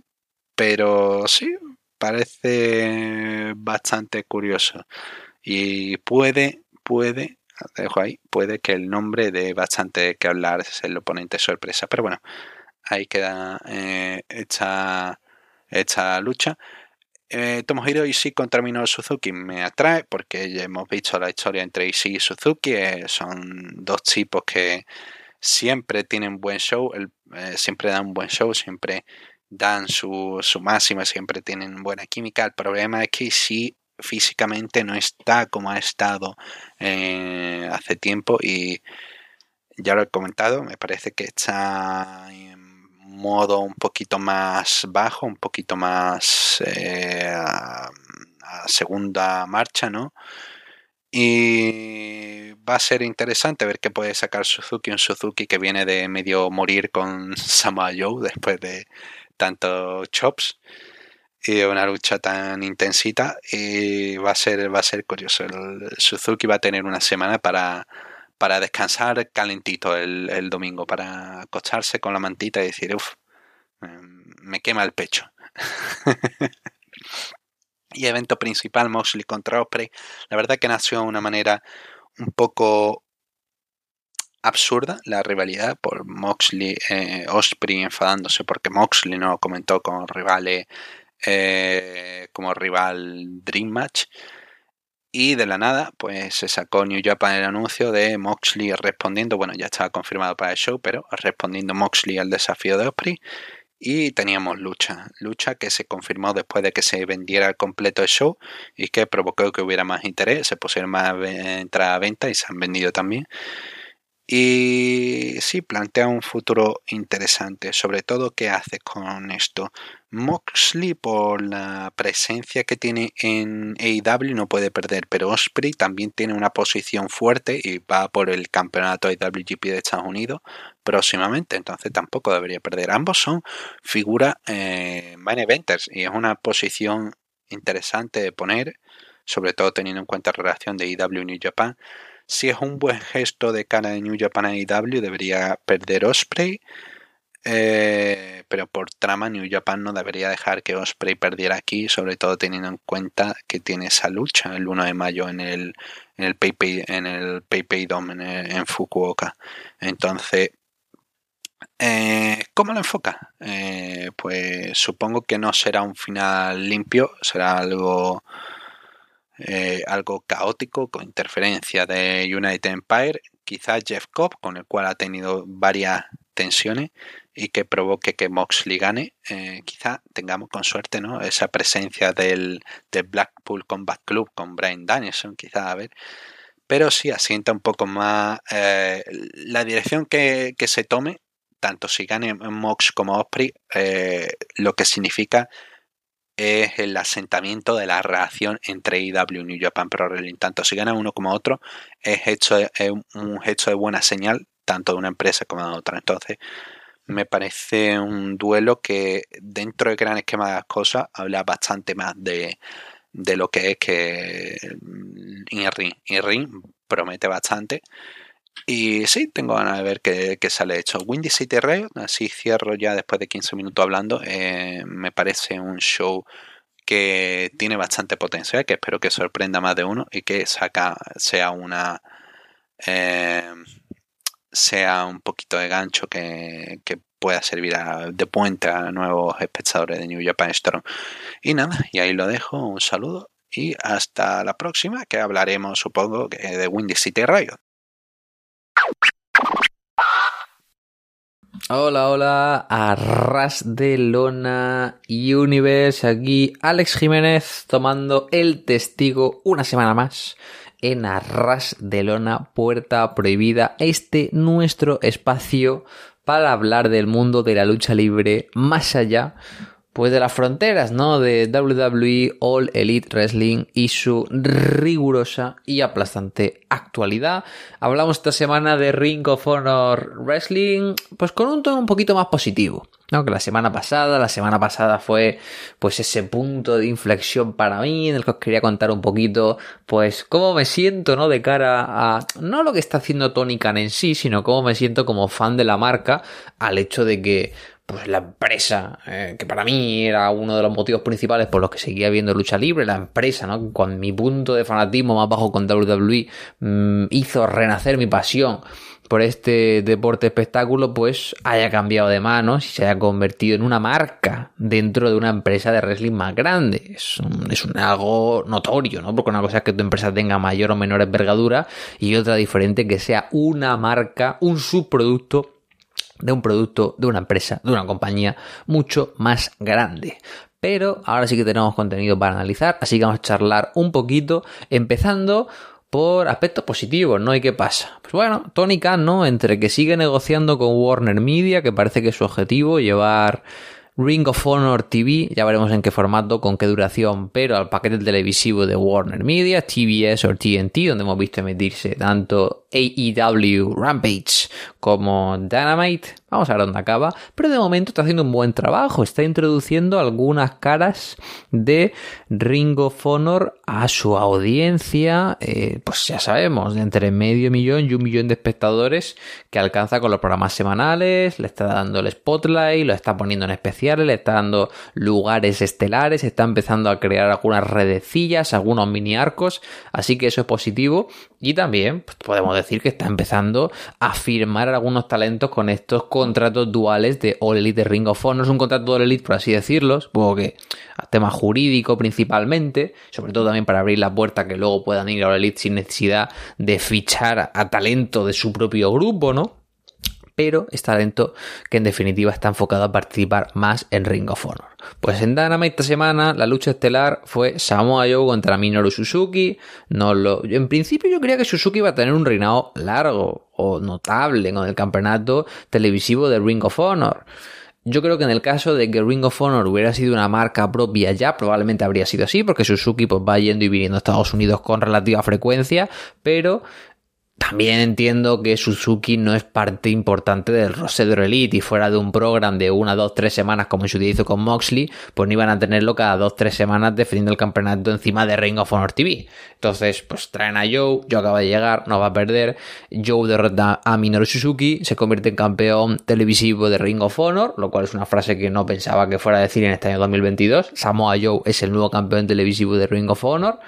pero sí, parece bastante curioso. Y puede, puede, dejo ahí, puede que el nombre de bastante que hablar es el oponente sorpresa. Pero bueno, ahí queda eh, esta, lucha. Eh, Tomohiro Ishii contra Minoru Suzuki me atrae porque ya hemos visto la historia entre Ishii y Suzuki. Eh, son dos tipos que siempre tienen buen show, eh, siempre dan un buen show, siempre dan su, su máxima, siempre tienen buena química. El problema es que Ishii físicamente no está como ha estado hace tiempo y ya lo he comentado, me parece que está modo un poquito más bajo, un poquito más eh, a, segunda marcha, ¿no? Y va a ser interesante ver qué puede sacar Suzuki, un Suzuki que viene de medio morir con Samoa Joe después de tantos chops y una lucha tan intensita y va a ser va a ser curioso el Suzuki va a tener una semana para para descansar calentito el, domingo, para acostarse con la mantita y decir, uff, me quema el pecho. y evento principal, Moxley contra Osprey. La verdad que nació de una manera un poco absurda la rivalidad por Moxley, eh, Osprey enfadándose porque Moxley no comentó con rivales eh, como rival Dream Match. Y de la nada, pues se sacó New Japan el anuncio de Moxley respondiendo, bueno, ya estaba confirmado para el show, pero respondiendo Moxley al desafío de Osprey. Y teníamos lucha, lucha que se confirmó después de que se vendiera completo el show y que provocó que hubiera más interés, se pusieron más entradas a venta y se han vendido también. Y sí, plantea un futuro interesante, sobre todo qué hace con esto. Moxley por la presencia que tiene en AEW no puede perder, pero Osprey también tiene una posición fuerte y va por el campeonato IWGP de Estados Unidos próximamente, entonces tampoco debería perder. Ambos son figuras eh, main eventers y es una posición interesante de poner, sobre todo teniendo en cuenta la relación de AEW y New Japan si es un buen gesto de cara de New Japan a IW, debería perder Osprey. Eh, pero por trama New Japan no debería dejar que Osprey perdiera aquí, sobre todo teniendo en cuenta que tiene esa lucha el 1 de mayo en el en el PayPay en el PayPay Dome en, Fukuoka. Entonces, eh, ¿cómo lo enfoca? Eh, pues supongo que no será un final limpio, será algo eh, algo caótico con interferencia de United Empire, quizá Jeff Cobb, con el cual ha tenido varias tensiones y que provoque que Moxley gane. Eh, quizá tengamos con suerte ¿no? esa presencia del, Blackpool Combat Club con Brian Danielson, quizá a ver. pero sí asienta un poco más eh, la dirección que, se tome, tanto si gane Mox como Osprey, eh, lo que significa es el asentamiento de la relación entre IW y New Japan Pro Wrestling. Tanto si gana uno como otro, es, hecho, un hecho de buena señal, tanto de una empresa como de otra. Entonces, me parece un duelo que dentro del gran esquema de las cosas habla bastante más de, lo que es que Inring. Inring promete bastante. Y sí, tengo ganas de ver qué, sale hecho. Windy City Rail, así cierro ya después de 15 minutos hablando. Eh, me parece un show que tiene bastante potencial, que espero que sorprenda más de uno y que saca, sea una. Eh, sea un poquito de gancho que, pueda servir de puente a nuevos espectadores de New Japan Storm. Y nada, y ahí lo dejo. Un saludo y hasta la próxima, que hablaremos, supongo, de Windy City Riot. Hola, hola, Arras de Lona Universe, aquí Alex Jiménez tomando el testigo una semana más en Arras de Lona, Puerta Prohibida, este nuestro espacio para hablar del mundo de la lucha libre más allá pues de las fronteras, ¿no? De WWE All Elite Wrestling y su rigurosa y aplastante actualidad. Hablamos esta semana de Ring of Honor Wrestling, pues con un tono un poquito más positivo. ¿no? Que la semana pasada, la semana pasada fue pues ese punto de inflexión para mí en el que os quería contar un poquito pues cómo me siento, ¿no? De cara a no lo que está haciendo Tony Khan en sí, sino cómo me siento como fan de la marca al hecho de que pues la empresa, eh, que para mí era uno de los motivos principales por los que seguía viendo lucha libre, la empresa, ¿no? Con mi punto de fanatismo más bajo con WWE mm, hizo renacer mi pasión por este deporte espectáculo, pues haya cambiado de manos y se haya convertido en una marca dentro de una empresa de wrestling más grande. Es, es un, algo notorio, ¿no? Porque una cosa es que tu empresa tenga mayor o menor envergadura y otra diferente que sea una marca, un subproducto de un producto, de una empresa, de una compañía mucho más grande. Pero ahora sí que tenemos contenido para analizar, así que vamos a charlar un poquito, empezando por aspectos positivos, ¿no? ¿Y qué pasa? Pues bueno, Tony Khan, ¿no? Entre que sigue negociando con Warner Media, que parece que es su objetivo, llevar Ring of Honor TV, ya veremos en qué formato, con qué duración, pero al paquete televisivo de Warner Media, TBS o TNT, donde hemos visto emitirse tanto AEW Rampage como Dynamite. Vamos a ver dónde acaba. Pero de momento está haciendo un buen trabajo. Está introduciendo algunas caras de Ring of Honor a su audiencia. Eh, pues ya sabemos, de entre medio millón y un millón de espectadores que alcanza con los programas semanales. Le está dando el spotlight, lo está poniendo en especiales, le está dando lugares estelares. Está empezando a crear algunas redecillas, algunos mini arcos. Así que eso es positivo. Y también pues, podemos decir que está empezando a firmar algunos talentos con estos contratos duales de All Elite de Ring of Honor. Es un contrato de All Elite, por así decirlo, supongo que a tema jurídico principalmente, sobre todo también para abrir la puerta que luego puedan ir a All Elite sin necesidad de fichar a talento de su propio grupo, ¿no? Pero es talento que en definitiva está enfocado a participar más en Ring of Honor. Pues en Dynamite esta semana la lucha estelar fue Samoa Joe contra Minoru Suzuki. No lo, en principio yo creía que Suzuki iba a tener un reinado largo o notable con el campeonato televisivo de Ring of Honor. Yo creo que en el caso de que Ring of Honor hubiera sido una marca propia ya, probablemente habría sido así, porque Suzuki pues, va yendo y viniendo a Estados Unidos con relativa frecuencia, pero también entiendo que Suzuki no es parte importante del Rosedro Elite y fuera de un programa de una, dos, tres semanas como en hizo con Moxley, pues no iban a tenerlo cada dos, tres semanas defendiendo el campeonato encima de Ring of Honor TV. Entonces, pues traen a Joe, Joe acaba de llegar, no va a perder, Joe derrota a Minoru Suzuki, se convierte en campeón televisivo de Ring of Honor, lo cual es una frase que no pensaba que fuera a decir en este año 2022. Samoa Joe es el nuevo campeón televisivo de Ring of Honor.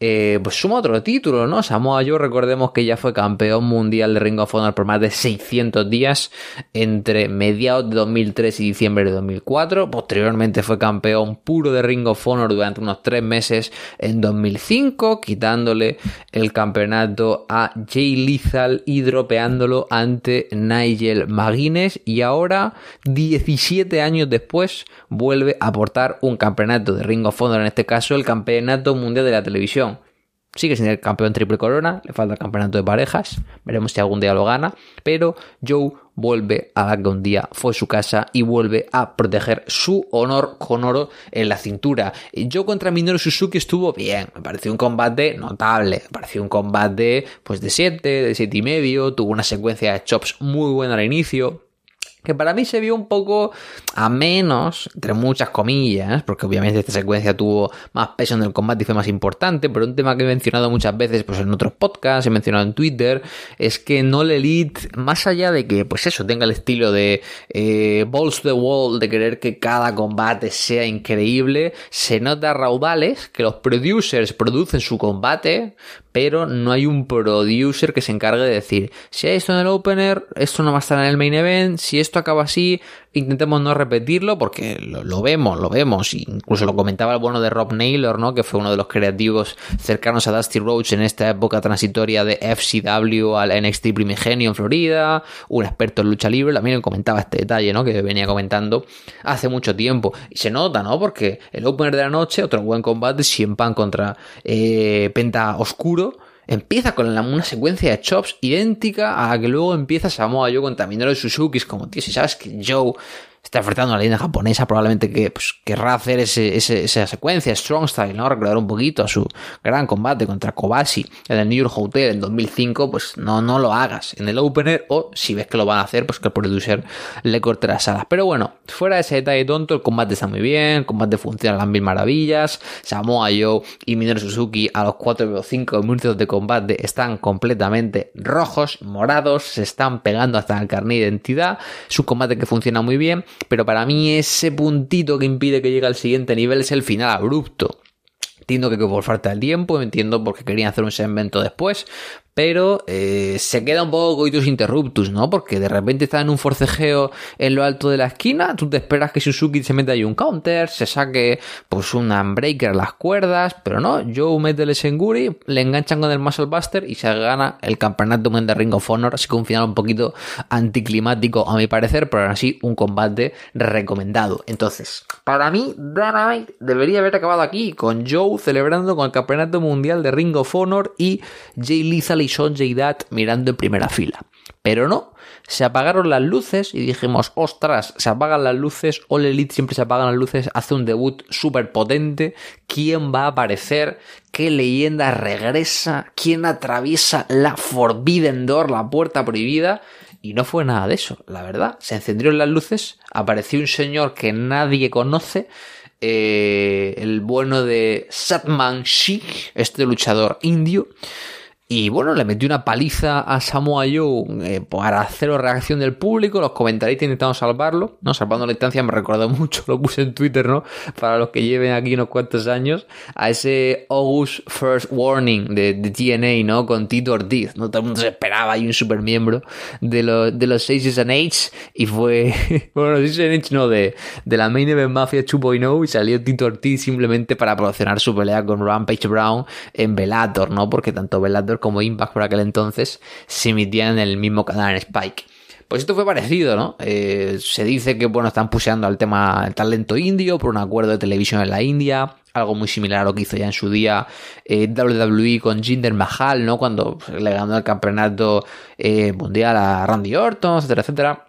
Eh, pues suma otro título, ¿no? Samoa Joe, recordemos que ya fue campeón mundial de Ring of Honor por más de 600 días entre mediados de 2003 y diciembre de 2004. Posteriormente fue campeón puro de Ring of Honor durante unos tres meses en 2005, quitándole el campeonato a Jay Lethal y dropeándolo ante Nigel McGuinness. Y ahora, 17 años después, vuelve a aportar un campeonato de Ring of Honor, en este caso el campeonato mundial de la televisión Sigue sin ser campeón triple corona, le falta el campeonato de parejas, veremos si algún día lo gana, pero Joe vuelve a dar que un día fue su casa y vuelve a proteger su honor con oro en la cintura. Joe contra Minoru Suzuki estuvo bien, me pareció un combate notable, me pareció un combate pues de 7, de 7 y medio, tuvo una secuencia de chops muy buena al inicio, que para mí se vio un poco a menos, entre muchas comillas, porque obviamente esta secuencia tuvo más peso en el combate y fue más importante, pero un tema que he mencionado muchas veces pues en otros podcasts, he mencionado en Twitter, es que no le Elite, más allá de que pues eso tenga el estilo de eh, balls to the wall, de querer que cada combate sea increíble, se nota raudales que los producers producen su combate, pero no hay un producer que se encargue de decir, si hay esto en el opener, esto no va a estar en el main event, si acaba así, intentemos no repetirlo porque lo, vemos, lo vemos. Incluso lo comentaba el bueno de Rob Naylor, ¿no? Que fue uno de los creativos cercanos a Dusty Roach en esta época transitoria de FCW al NXT Primigenio en Florida, un experto en lucha libre, también comentaba este detalle, ¿no? Que venía comentando hace mucho tiempo. Y se nota, ¿no? Porque el opener de la noche, otro buen combate, Cien Pan contra eh, Penta Oscuro empieza con una secuencia de chops idéntica a la que luego empieza Samoa Joe contra Minoru Suzuki. Es como, tío, si sabes que Joe está enfrentando a la leyenda japonesa, probablemente que pues, querrá hacer ese, esa secuencia, Strong Style, ¿no? Recordar un poquito a su gran combate contra Kobashi en el New York Hotel en 2005, pues no, no lo hagas en el opener o si ves que lo van a hacer, pues que el producer le corte las alas. Pero bueno, fuera de ese detalle tonto, el combate está muy bien, el combate funciona a las mil maravillas, Samoa Joe y Minoru Suzuki a los 4 o 5 minutos de combate están completamente rojos, morados, se están pegando hasta el carnet de identidad, es un combate que funciona muy bien, pero para mí ese puntito que impide que llegue al siguiente nivel es el final abrupto. Entiendo que por falta de tiempo, entiendo porque querían hacer un segmento después, pero eh, se queda un poco coitus interruptus, ¿no? Porque de repente está en un forcejeo en lo alto de la esquina, tú te esperas que Suzuki se meta ahí un counter, se saque pues un unbreaker las cuerdas, pero no, Joe mete el Senguri, le enganchan con el Muscle Buster y se gana el campeonato de Ring of Honor, así que un final un poquito anticlimático a mi parecer, pero aún así un combate recomendado. Entonces, para mí, Dynamite debería haber acabado aquí, con Joe celebrando con el campeonato mundial de Ring of Honor y Jay Lethal Sean Jaydat mirando en primera fila. Pero no, se apagaron las luces y dijimos, ostras, se apagan las luces, All Elite siempre se apagan las luces, hace un debut súper potente, ¿quién va a aparecer? ¿Qué leyenda regresa? ¿Quién atraviesa la Forbidden Door, la puerta prohibida? Y no fue nada de eso, la verdad. Se encendieron las luces, apareció un señor que nadie conoce, eh, el bueno de Satman Sheikh, este luchador indio, y bueno, le metió una paliza a Samoa Joe eh, para cero reacción del público. Los comentaristas intentaron salvarlo, ¿no? Salvando la distancia, me recordó mucho, lo puse en Twitter, ¿no? Para los que lleven aquí unos cuantos años, a ese August First Warning de, de TNA, ¿no? Con Tito Ortiz, ¿no? Todo el mundo se esperaba, hay un super miembro de, los de los Sixes and H y fue, bueno, los and H no, de, de la Main Event Mafia 2.0 y salió Tito Ortiz simplemente para promocionar su pelea con Rampage Brown en Bellator, ¿no? Porque tanto Como Impact por aquel entonces se emitían en el mismo canal en Spike. Pues esto fue parecido, ¿no? Eh, se dice que, bueno, están puseando al tema del talento indio por un acuerdo de televisión en la India, algo muy similar a lo que hizo ya en su día eh, WWE con Jinder Mahal, ¿no? Cuando le ganó el campeonato eh, mundial a Randy Orton, etcétera, etcétera.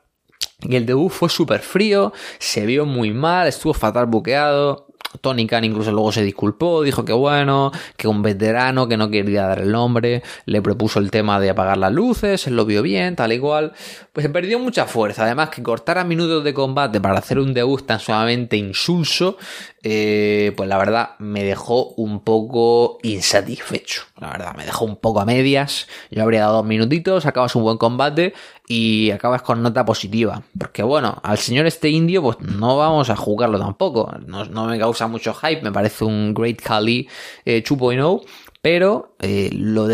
Y el debut fue súper frío, se vio muy mal, estuvo fatal buqueado. Tony Khan incluso luego se disculpó, dijo que bueno, que un veterano que no quería dar el nombre, le propuso el tema de apagar las luces, él lo vio bien, tal y cual. Pues se perdió mucha fuerza, además que cortar minutos de combate para hacer un debut tan sumamente insulso, eh, pues la verdad me dejó un poco insatisfecho. La verdad, me dejó un poco a medias. Yo habría dado dos minutitos, acabas un buen combate y acabas con nota positiva. Porque bueno, al señor este indio, pues no vamos a jugarlo tampoco. No, me causa mucho hype, me parece un Great Khali eh, 2.0 pero eh, lo,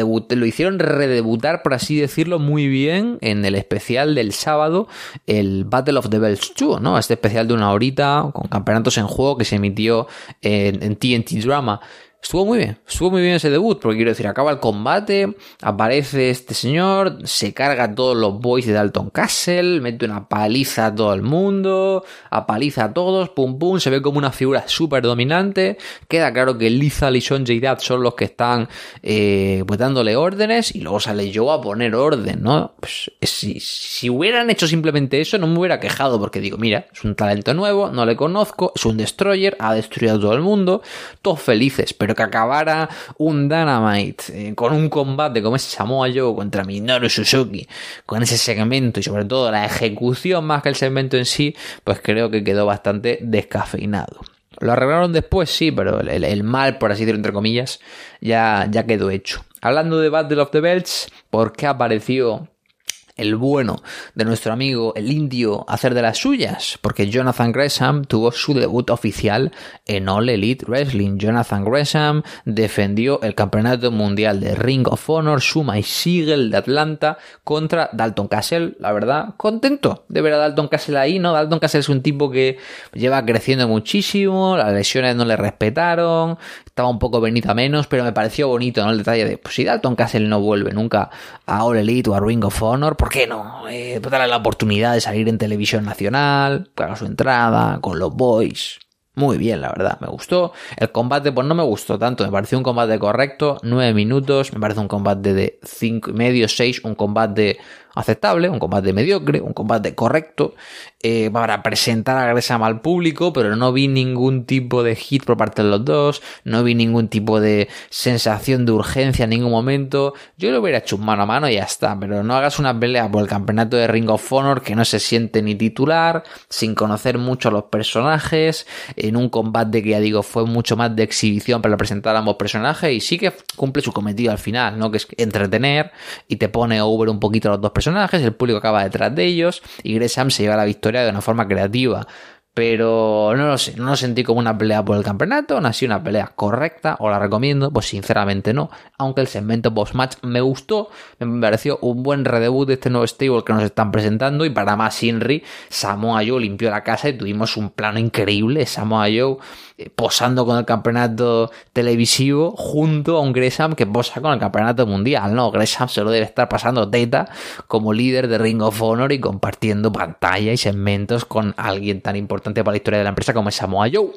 hicieron redebutar, por así decirlo, muy bien en el especial del sábado, el Battle of the Bells 2, ¿no? Este especial de una horita con campeonatos en juego que se emitió en, TNT Drama. Estuvo muy bien, estuvo muy bien ese debut, porque quiero decir, acaba el combate, aparece este señor, se carga a todos los boys de Dalton Castle, mete una paliza a todo el mundo, apaliza a todos, pum pum, se ve como una figura súper dominante, queda claro que Lizal y Son Dad son los que están eh, pues dándole órdenes y luego sale yo a poner orden, ¿no? Pues si, si hubieran hecho simplemente eso no me hubiera quejado porque digo, mira, es un talento nuevo, no le conozco, es un destroyer, ha destruido a todo el mundo, todos felices, pero que acabara un Dynamite eh, con un combate como ese Samoa Joe contra Minoru Suzuki, con ese segmento y sobre todo la ejecución más que el segmento en sí, pues creo que quedó bastante descafeinado. Lo arreglaron después, sí, pero el, mal, por así decirlo, entre comillas, ya, ya quedó hecho. Hablando de Battle of the Belts, ¿por qué apareció el bueno de nuestro amigo el indio hacer de las suyas, porque Jonathan Gresham tuvo su debut oficial en All Elite Wrestling. Jonathan Gresham defendió el campeonato mundial de Ring of Honor, Suma y Siegel de Atlanta contra Dalton Castle. La verdad, contento de ver a Dalton Castle ahí, ¿no? Dalton Castle es un tipo que lleva creciendo muchísimo, las lesiones no le respetaron, estaba un poco venido a menos, pero me pareció bonito, ¿no? El detalle de, pues si Dalton Castle no vuelve nunca a All Elite o a Ring of Honor, ¿por qué no? Eh, pues darle la oportunidad de salir en televisión nacional, pagar su entrada, con los boys. Muy bien, la verdad, me gustó. El combate, pues no me gustó tanto, me pareció un combate correcto, nueve minutos, me parece un combate de cinco y medio, seis, un combate aceptable, un combate mediocre, un combate correcto, eh, para presentar a Gresham al público, pero no vi ningún tipo de hit por parte de los dos, no vi ningún tipo de sensación de urgencia en ningún momento. Yo lo hubiera hecho mano a mano y ya está, pero no hagas una pelea por el campeonato de Ring of Honor que no se siente ni titular, sin conocer mucho a los personajes, en un combate que ya digo fue mucho más de exhibición para presentar a ambos personajes y sí que cumple su cometido al final, ¿no? Que es entretener y te pone over un poquito a los dos personajes personajes, el público acaba detrás de ellos y Gresham se lleva la victoria de una forma creativa. Pero no lo sé, no lo sentí como una pelea por el campeonato, no ha sido una pelea correcta, o la recomiendo, pues sinceramente no. Aunque el segmento post-match me gustó, me pareció un buen redebut de este nuevo stable que nos están presentando. Y para más Inri, Samoa Joe limpió la casa y tuvimos un plano increíble. Samoa Joe posando con el campeonato televisivo junto a un Gresham que posa con el campeonato mundial, ¿no? Gresham se lo debe estar pasando teta como líder de Ring of Honor y compartiendo pantalla y segmentos con alguien tan importante para la historia de la empresa como es Samoa Joe.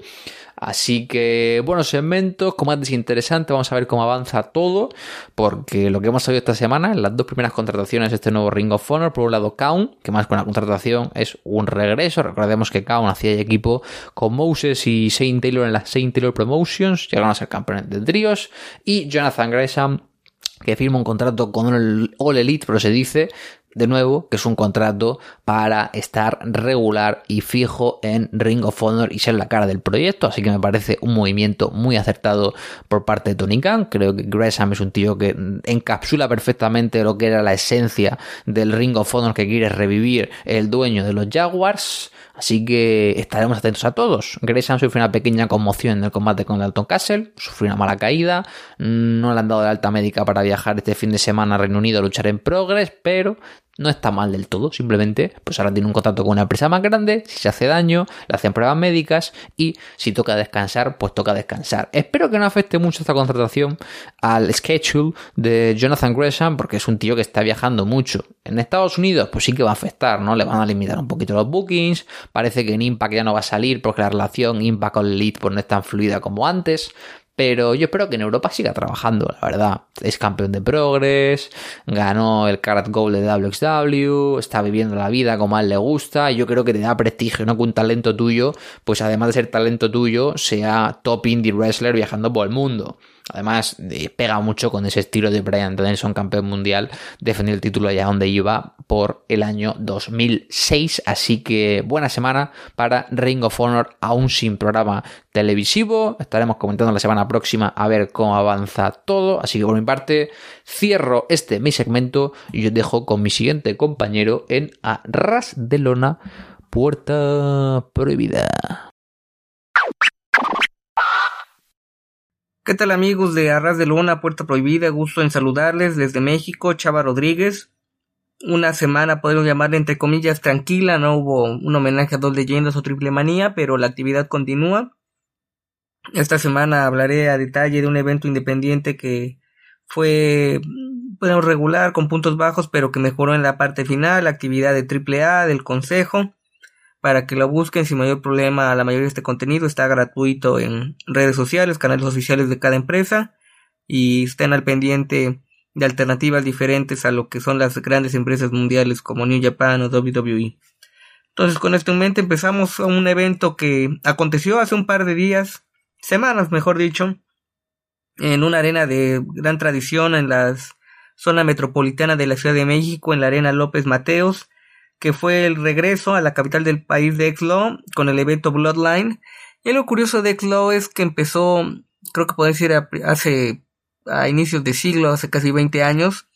Así que buenos segmentos, combates interesantes, vamos a ver cómo avanza todo, porque lo que hemos sabido esta semana, las dos primeras contrataciones de este nuevo Ring of Honor, por un lado Kaun, que más que una contratación es un regreso, recordemos que Kaun hacía equipo con Moses y Saint Taylor en las Saint Taylor Promotions, llegaron a ser campeones de tríos, y Jonathan Gresham que firma un contrato con el All Elite, pero se dice de nuevo, que es un contrato para estar regular y fijo en Ring of Honor y ser la cara del proyecto, así que me parece un movimiento muy acertado por parte de Tony Khan. Creo que Gresham es un tío que encapsula perfectamente lo que era la esencia del Ring of Honor que quiere revivir el dueño de los Jaguars. Así que estaremos atentos a todos. Gresham sufrió una pequeña conmoción en el combate con Dalton Castle, sufrió una mala caída, no le han dado de alta médica para viajar este fin de semana a Reino Unido a luchar en Progress, pero no está mal del todo, simplemente pues ahora tiene un contacto con una empresa más grande, si se hace daño, le hacen pruebas médicas y si toca descansar, pues toca descansar. Espero que no afecte mucho esta contratación al schedule de Jonathan Gresham porque es un tío que está viajando mucho. En Estados Unidos pues sí que va a afectar, ¿no? Le van a limitar un poquito los bookings, parece que en Impact ya no va a salir porque la relación Impact con Elite pues no es tan fluida como antes, pero yo espero que en Europa siga trabajando, la verdad. Es campeón de Progress, ganó el Carat Gold de WXW, está viviendo la vida como a él le gusta. Y yo creo que te da prestigio, ¿no? Que un talento tuyo, pues además de ser talento tuyo, sea top indie wrestler viajando por el mundo. Además, eh, pega mucho con ese estilo de Brian Danielson, campeón mundial, defendió el título allá donde iba por el año 2006. Así que buena semana para Ring of Honor, aún sin programa televisivo. Estaremos comentando la semana próxima a ver cómo avanza todo. Así que por mi parte, cierro este mi segmento y os dejo con mi siguiente compañero en Arras de Lona, Puerta Prohibida. ¿Qué tal amigos de Arras de Luna, Puerta Prohibida? Gusto en saludarles desde México, Chava Rodríguez. Una semana podemos llamarle entre comillas tranquila, no hubo un homenaje a dos leyendas o triple manía, pero la actividad continúa. Esta semana hablaré a detalle de un evento independiente que fue bueno, regular con puntos bajos, pero que mejoró en la parte final, la actividad de AAA, del consejo, para que lo busquen sin mayor problema. La mayoría de este contenido está gratuito en redes sociales, canales oficiales de cada empresa y estén al pendiente de alternativas diferentes a lo que son las grandes empresas mundiales como New Japan o WWE. Entonces con esto en mente empezamos a un evento que aconteció hace un par de días, semanas mejor dicho, en una arena de gran tradición en la zona metropolitana de la Ciudad de México, en la Arena López Mateos, que fue el regreso a la capital del país de Exlo con el evento Bloodline. Y lo curioso de Exlo es que empezó, creo que puede decir hace a inicios de siglo, hace casi 20 años,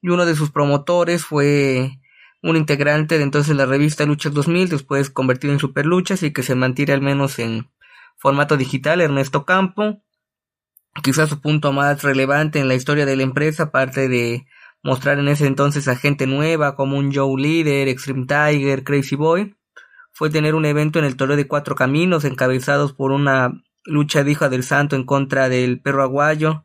y uno de sus promotores fue un integrante de entonces la revista Luchas 2000, después convertido en Superluchas y que se mantiene al menos en formato digital, Ernesto Campo. Quizás su punto más relevante en la historia de la empresa, aparte de mostrar en ese entonces a gente nueva como un Joe Leader, Extreme Tiger, Crazy Boy, fue tener un evento en el Toreo de Cuatro Caminos encabezados por una lucha de hija del santo en contra del perro aguayo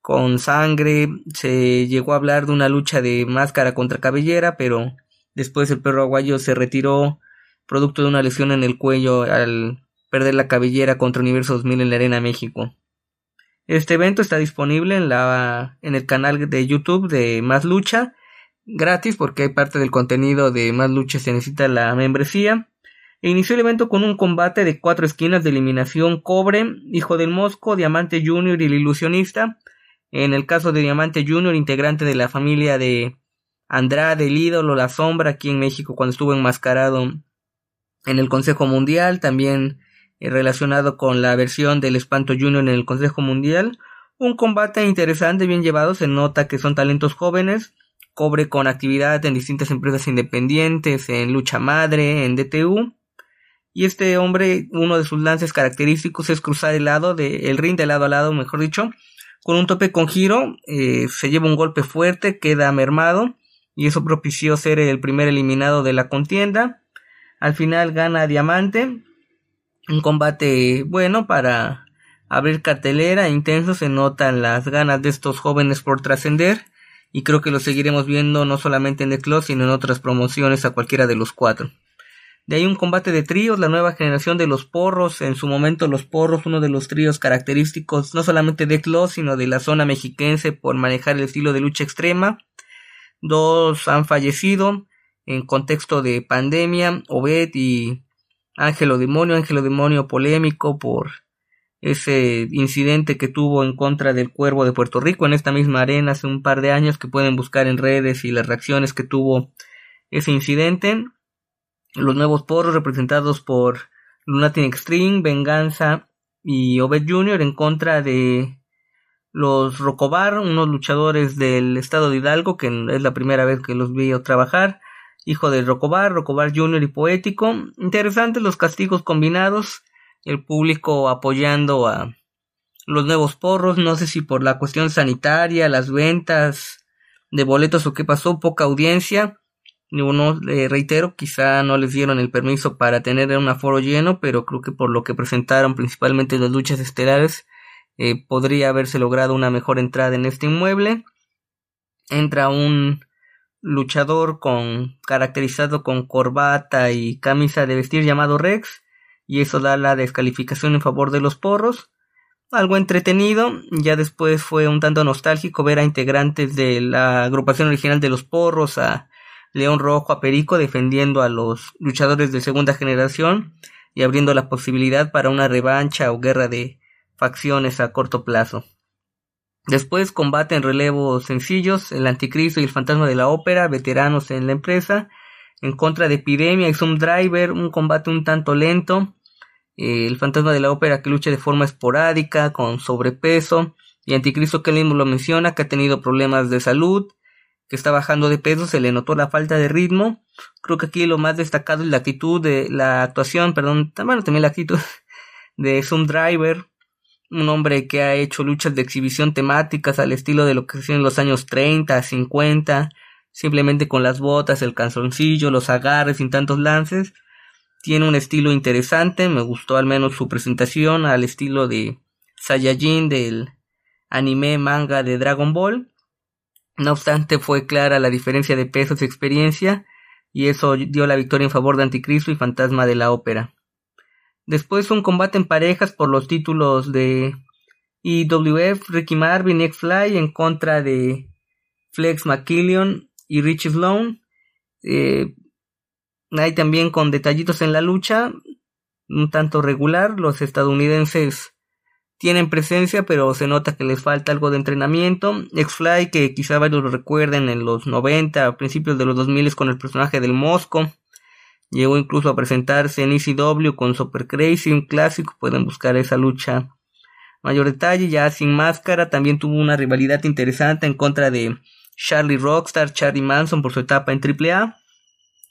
con sangre, se llegó a hablar de una lucha de máscara contra cabellera, pero después el perro aguayo se retiró producto de una lesión en el cuello al perder la cabellera contra Universo 2000 en la Arena México. Este evento está disponible en, la, en el canal de YouTube de Más Lucha, gratis porque hay parte del contenido de Más Lucha se necesita la membresía. E inició el evento con un combate de cuatro esquinas de eliminación Cobre, Hijo del Mosco, Diamante Junior y el Ilusionista, en el caso de Diamante Junior, integrante de la familia de Andrade, el ídolo, la sombra, aquí en México cuando estuvo enmascarado en el Consejo Mundial, también relacionado con la versión del Espanto Junior en el Consejo Mundial. Un combate interesante, bien llevado, se nota que son talentos jóvenes, cobre con actividad en distintas empresas independientes, en lucha madre, en DTU. Y este hombre, uno de sus lances característicos es cruzar el lado de, el ring de lado a lado, mejor dicho, con un tope con giro, eh, se lleva un golpe fuerte, queda mermado y eso propició ser el primer eliminado de la contienda. Al final gana Diamante, un combate bueno para abrir cartelera, intenso, se notan las ganas de estos jóvenes por trascender y creo que lo seguiremos viendo no solamente en The Club sino en otras promociones a cualquiera de los cuatro. De ahí un combate de tríos, la nueva generación de los porros. En su momento los porros, uno de los tríos característicos no solamente de Clos, sino de la zona mexiquense por manejar el estilo de lucha extrema. Dos han fallecido en contexto de pandemia, Obed y Ángelo Demonio, Ángelo Demonio polémico por ese incidente que tuvo en contra del Cuervo de Puerto Rico en esta misma arena hace un par de años que pueden buscar en redes y las reacciones que tuvo ese incidente los nuevos poros representados por Lunatic Extreme, Venganza y Obed Jr. en contra de los Rocobar, unos luchadores del estado de Hidalgo, que es la primera vez que los vi trabajar. Hijo de Rocobar, Rocobar Jr. y Poético. Interesantes los castigos combinados. El público apoyando a los nuevos porros. No sé si por la cuestión sanitaria, las ventas de boletos o qué pasó, poca audiencia uno, eh, reitero, quizá no les dieron el permiso para tener un aforo lleno, pero creo que por lo que presentaron principalmente las luchas estelares, eh, podría haberse logrado una mejor entrada en este inmueble. Entra un luchador con caracterizado con corbata y camisa de vestir llamado Rex y eso da la descalificación en favor de los porros algo entretenido ya después fue un tanto nostálgico ver a integrantes de la agrupación original de los porros a León Rojo a Perico defendiendo a los luchadores de segunda generación y abriendo la posibilidad para una revancha o guerra de facciones a corto plazo. Después combate en relevos sencillos, el anticristo y el fantasma de la ópera, veteranos en la empresa, en contra de Epidemia y Zoom Driver, un combate un tanto lento, el fantasma de la ópera que lucha de forma esporádica, con sobrepeso, y anticristo que él mismo lo menciona, que ha tenido problemas de salud, que está bajando de peso, se le notó la falta de ritmo. Creo que aquí lo más destacado es la actitud de la actuación, perdón, bueno, también la actitud de Zoom Driver, un hombre que ha hecho luchas de exhibición temáticas al estilo de lo que hacía en los años 30, 50, simplemente con las botas, el canzoncillo, los agarres sin tantos lances. Tiene un estilo interesante, me gustó al menos su presentación al estilo de Saiyajin del anime manga de Dragon Ball. No obstante, fue clara la diferencia de pesos y experiencia, y eso dio la victoria en favor de Anticristo y Fantasma de la Ópera. Después un combate en parejas por los títulos de IWF, Ricky Marvin y X-Fly en contra de Flex McKillion y Richie Sloan. Eh, hay también con detallitos en la lucha, un tanto regular. Los estadounidenses tienen presencia, pero se nota que les falta algo de entrenamiento. X-Fly, que quizá varios lo recuerden en los 90, a principios de los 2000 con el personaje del Mosco. Llegó incluso a presentarse en ECW con Super Crazy, un clásico. Pueden buscar esa lucha mayor detalle. Ya sin máscara, también tuvo una rivalidad interesante en contra de Charlie Rockstar, Charlie Manson por su etapa en AAA.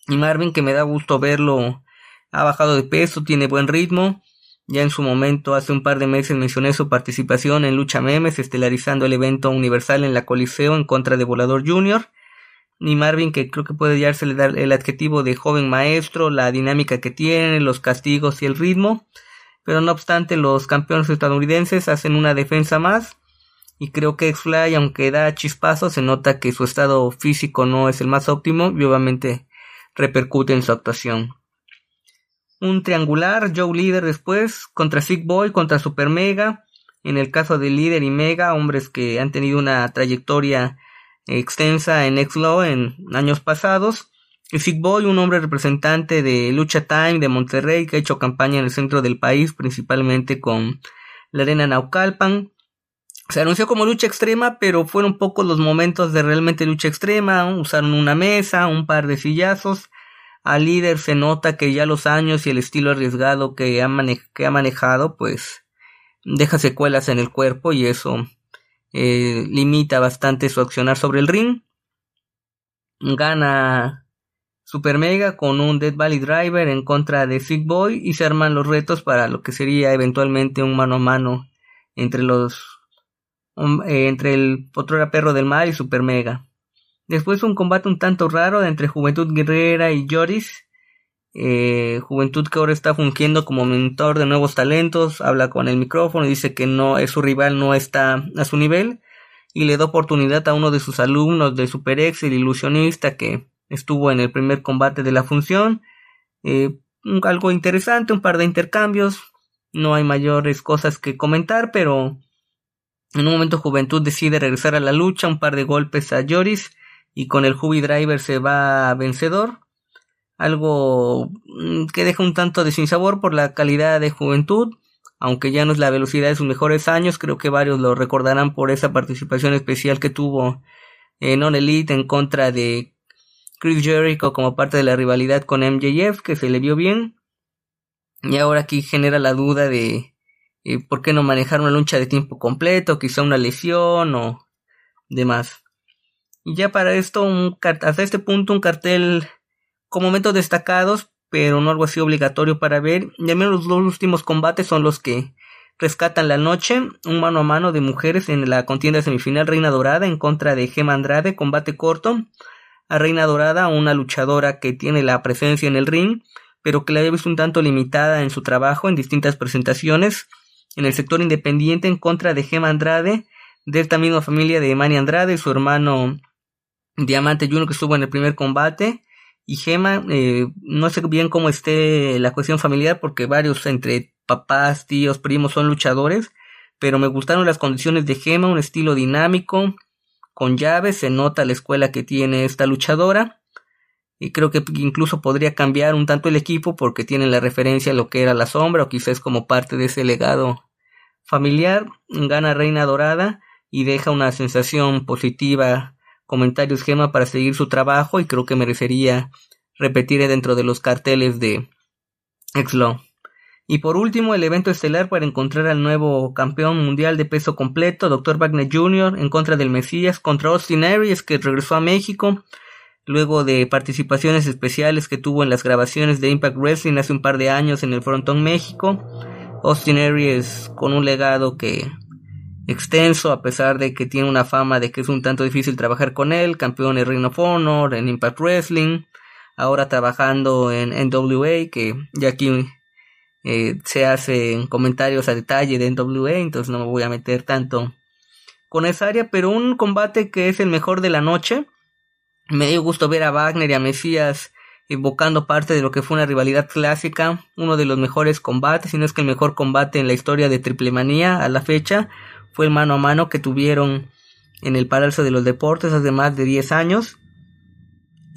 Y Marvin, que me da gusto verlo, ha bajado de peso, tiene buen ritmo. Ya en su momento, hace un par de meses, mencioné su participación en Lucha Memes, estelarizando el evento universal en la Coliseo en contra de Volador Jr. Y Marvin, que creo que puede darse el adjetivo de joven maestro, la dinámica que tiene, los castigos y el ritmo. Pero no obstante, los campeones estadounidenses hacen una defensa más. Y creo que X-Fly, aunque da chispazos, se nota que su estado físico no es el más óptimo y obviamente repercute en su actuación. Un triangular, Joe Líder después, contra Sick Boy, contra Super Mega. En el caso de Líder y Mega, hombres que han tenido una trayectoria extensa en X-Law en años pasados. Y Sick Boy, un hombre representante de Lucha Time de Monterrey, que ha hecho campaña en el centro del país, principalmente con la arena Naucalpan. Se anunció como lucha extrema, pero fueron pocos los momentos de realmente lucha extrema. Usaron una mesa, un par de sillazos. Al líder se nota que ya los años y el estilo arriesgado que ha, que ha manejado, pues deja secuelas en el cuerpo y eso eh, limita bastante su accionar sobre el ring. Gana Super Mega con un Dead Valley Driver en contra de Sick Boy y se arman los retos para lo que sería eventualmente un mano a mano entre los eh, entre el otro perro del mar y Super Mega. Después un combate un tanto raro entre Juventud Guerrera y Joris. Eh, Juventud que ahora está fungiendo como mentor de nuevos talentos, habla con el micrófono y dice que no es su rival, no está a su nivel y le da oportunidad a uno de sus alumnos de Super X, el ilusionista que estuvo en el primer combate de la función. Eh, algo interesante, un par de intercambios, no hay mayores cosas que comentar, pero en un momento Juventud decide regresar a la lucha, un par de golpes a Joris y con el Hubi Driver se va vencedor. Algo mm, que deja un tanto de sinsabor por la calidad de Juventud, aunque ya no es la velocidad de sus mejores años, creo que varios lo recordarán por esa participación especial que tuvo en On Elite en contra de Chris Jericho como parte de la rivalidad con MJF, que se le vio bien. Y ahora aquí genera la duda de por qué no manejar una lucha de tiempo completo, quizá una lesión o demás. Y ya para esto, un, hasta este punto, un cartel con momentos destacados, pero no algo así obligatorio para ver. Y al menos los dos últimos combates son los que rescatan la noche. Un mano a mano de mujeres en la contienda semifinal Reina Dorada en contra de Gema Andrade, combate corto. A Reina Dorada, una luchadora que tiene la presencia en el ring, pero que la había visto un tanto limitada en su trabajo en distintas presentaciones en el sector independiente en contra de Gema Andrade, de esta misma familia de Manny Andrade, su hermano Diamante Junior que estuvo en el primer combate. Y Gema, eh, no sé bien cómo esté la cuestión familiar porque varios entre papás, tíos, primos son luchadores, pero me gustaron las condiciones de Gema, un estilo dinámico, con llaves, se nota la escuela que tiene esta luchadora. Y creo que incluso podría cambiar un tanto el equipo porque tiene la referencia a lo que era la sombra o quizás como parte de ese legado familiar, gana Reina Dorada y deja una sensación positiva, comentarios gema para seguir su trabajo y creo que merecería repetir dentro de los carteles de Exlo. Y por último, el evento estelar para encontrar al nuevo campeón mundial de peso completo, Dr. Wagner Jr., en contra del Mesías, contra Austin Aries, que regresó a México, luego de participaciones especiales que tuvo en las grabaciones de Impact Wrestling hace un par de años en el Frontón México. Austin Aries con un legado que extenso a pesar de que tiene una fama de que es un tanto difícil trabajar con él, campeón en Ring of Honor, en Impact Wrestling, ahora trabajando en NWA, que ya aquí eh, se hacen comentarios a detalle de NWA, entonces no me voy a meter tanto con esa área, pero un combate que es el mejor de la noche. Me dio gusto ver a Wagner y a Mesías evocando parte de lo que fue una rivalidad clásica, uno de los mejores combates, si no es que el mejor combate en la historia de Triple Manía a la fecha, fue el mano a mano que tuvieron en el Palacio de los Deportes hace más de 10 años.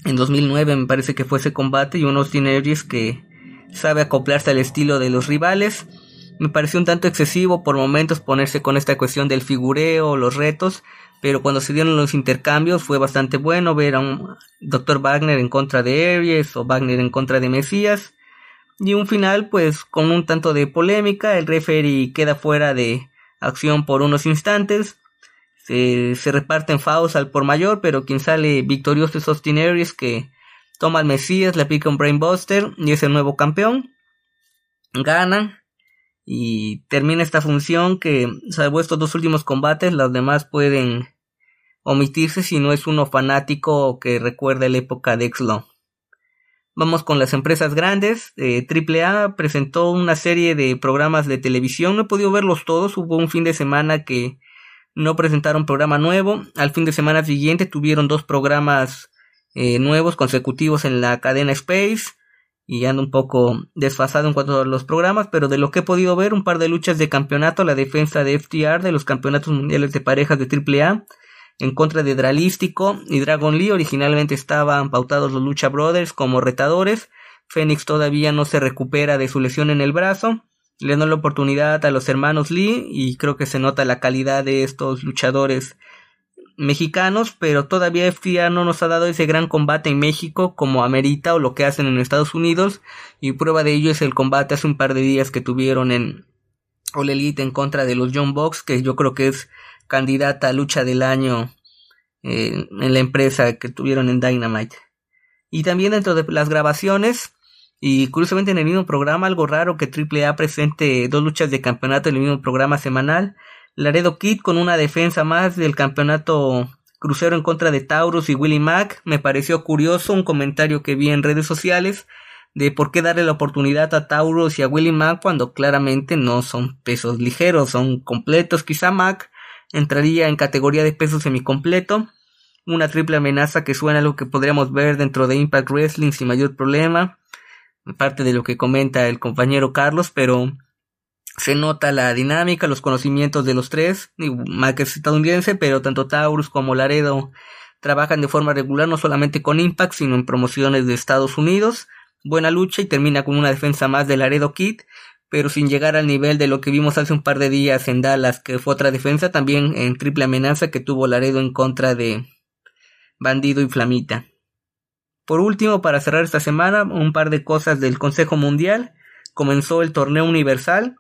En 2009 me parece que fue ese combate y unos Aries que sabe acoplarse al estilo de los rivales. Me pareció un tanto excesivo por momentos ponerse con esta cuestión del figureo, los retos, pero cuando se dieron los intercambios fue bastante bueno ver a un Dr. Wagner en contra de Aries o Wagner en contra de Mesías. Y un final pues con un tanto de polémica, el referee queda fuera de acción por unos instantes. Se, reparten fouls al por mayor, pero quien sale victorioso es Austin Aries que toma al Mesías, le aplica un Brainbuster y es el nuevo campeón. Gana y termina esta función que, salvo estos dos últimos combates, las demás pueden omitirse si no es uno fanático que recuerda la época de Exlo. Vamos con las empresas grandes. Eh, AAA presentó una serie de programas de televisión. No he podido verlos todos. Hubo un fin de semana que no presentaron programa nuevo. Al fin de semana siguiente tuvieron dos programas eh, nuevos consecutivos en la cadena Space y ando un poco desfasado en cuanto a los programas, pero de lo que he podido ver, un par de luchas de campeonato, la defensa de FTR de los campeonatos mundiales de parejas de AAA en contra de Dralístico y Dragon Lee. Originalmente estaban pautados los Lucha Brothers como retadores. Fénix todavía no se recupera de su lesión en el brazo. Le dan la oportunidad a los hermanos Lee y creo que se nota la calidad de estos luchadores mexicanos, pero todavía FTA no nos ha dado ese gran combate en México como amerita o lo que hacen en Estados Unidos y prueba de ello es el combate hace un par de días que tuvieron en All Elite en contra de los John Box, que yo creo que es candidata a lucha del año eh, en la empresa que tuvieron en Dynamite. Y también dentro de las grabaciones, y curiosamente en el mismo programa, algo raro que AAA presente dos luchas de campeonato en el mismo programa semanal, Laredo Kid con una defensa más del campeonato crucero en contra de Taurus y Willie Mack. Me pareció curioso un comentario que vi en redes sociales de por qué darle la oportunidad a Taurus y a Willie Mack cuando claramente no son pesos ligeros, son completos. Quizá Mack entraría en categoría de peso semicompleto. Una triple amenaza que suena a lo que podríamos ver dentro de Impact Wrestling sin mayor problema. Parte de lo que comenta el compañero Carlos, pero se nota la dinámica, los conocimientos de los tres. Mac es estadounidense, pero tanto Taurus como Laredo trabajan de forma regular no solamente con Impact, sino en promociones de Estados Unidos. Buena lucha y termina con una defensa más de Laredo Kid, pero sin llegar al nivel de lo que vimos hace un par de días en Dallas, que fue otra defensa también en triple amenaza que tuvo Laredo en contra de Bandido y Flamita. Por último, para cerrar esta semana, un par de cosas del Consejo Mundial. Comenzó el torneo universal,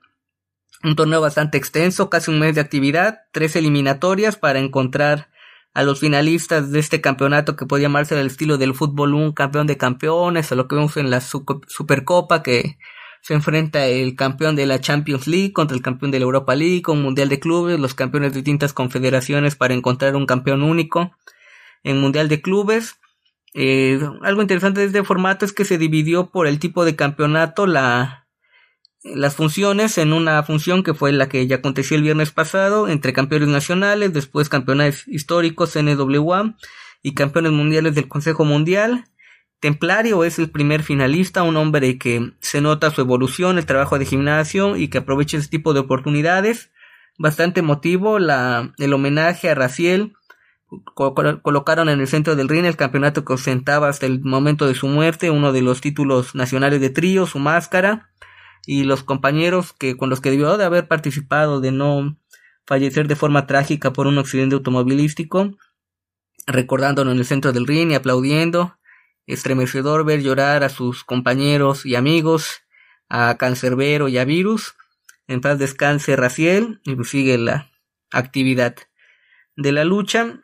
un torneo bastante extenso, casi un mes de actividad, tres eliminatorias para encontrar a los finalistas de este campeonato que puede llamarse al estilo del fútbol un campeón de campeones, o lo que vemos en la Supercopa que se enfrenta el campeón de la Champions League contra el campeón de la Europa League, un mundial de clubes, los campeones de distintas confederaciones para encontrar un campeón único en mundial de clubes. Eh, algo interesante de este formato es que se dividió por el tipo de campeonato la las funciones en una función que fue la que ya aconteció el viernes pasado entre campeones nacionales, después campeones históricos NWA y campeones mundiales del Consejo Mundial. Templario es el primer finalista, un hombre que se nota su evolución, el trabajo de gimnasio y que aprovecha ese tipo de oportunidades. Bastante emotivo la, el homenaje a Raciel. colocaron en el centro del ring el campeonato que ostentaba hasta el momento de su muerte, uno de los títulos nacionales de trío, su máscara y los compañeros que con los que debió de haber participado de no fallecer de forma trágica por un accidente automovilístico, recordándolo en el centro del ring y aplaudiendo, estremecedor ver llorar a sus compañeros y amigos, a Cancerbero y a Virus, en paz descanse Raciel, y sigue la actividad de la lucha.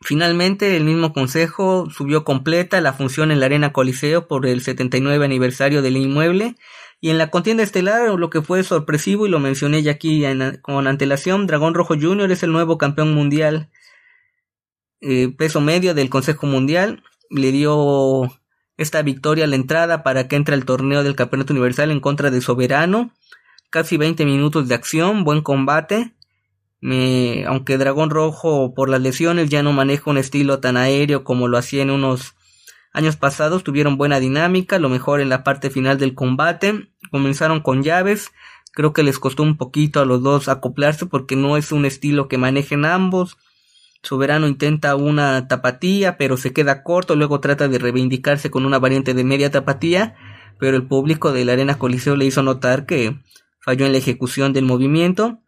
Finalmente, el mismo consejo subió completa la función en la Arena Coliseo por el 79 aniversario del inmueble y en la contienda estelar, lo que fue sorpresivo, y lo mencioné ya aquí con antelación, Dragón Rojo Jr. es el nuevo campeón mundial eh, peso medio del Consejo Mundial. Le dio esta victoria a la entrada para que entre al torneo del Campeonato Universal en contra de Soberano. Casi 20 minutos de acción, buen combate. Aunque Dragón Rojo por las lesiones ya no maneja un estilo tan aéreo como lo hacía en unos años pasados, tuvieron buena dinámica, lo mejor en la parte final del combate. Comenzaron con llaves, creo que les costó un poquito a los dos acoplarse porque no es un estilo que manejen ambos. Soberano intenta una tapatía, pero se queda corto, luego trata de reivindicarse con una variante de media tapatía, pero el público de la Arena Coliseo le hizo notar que falló en la ejecución del movimiento.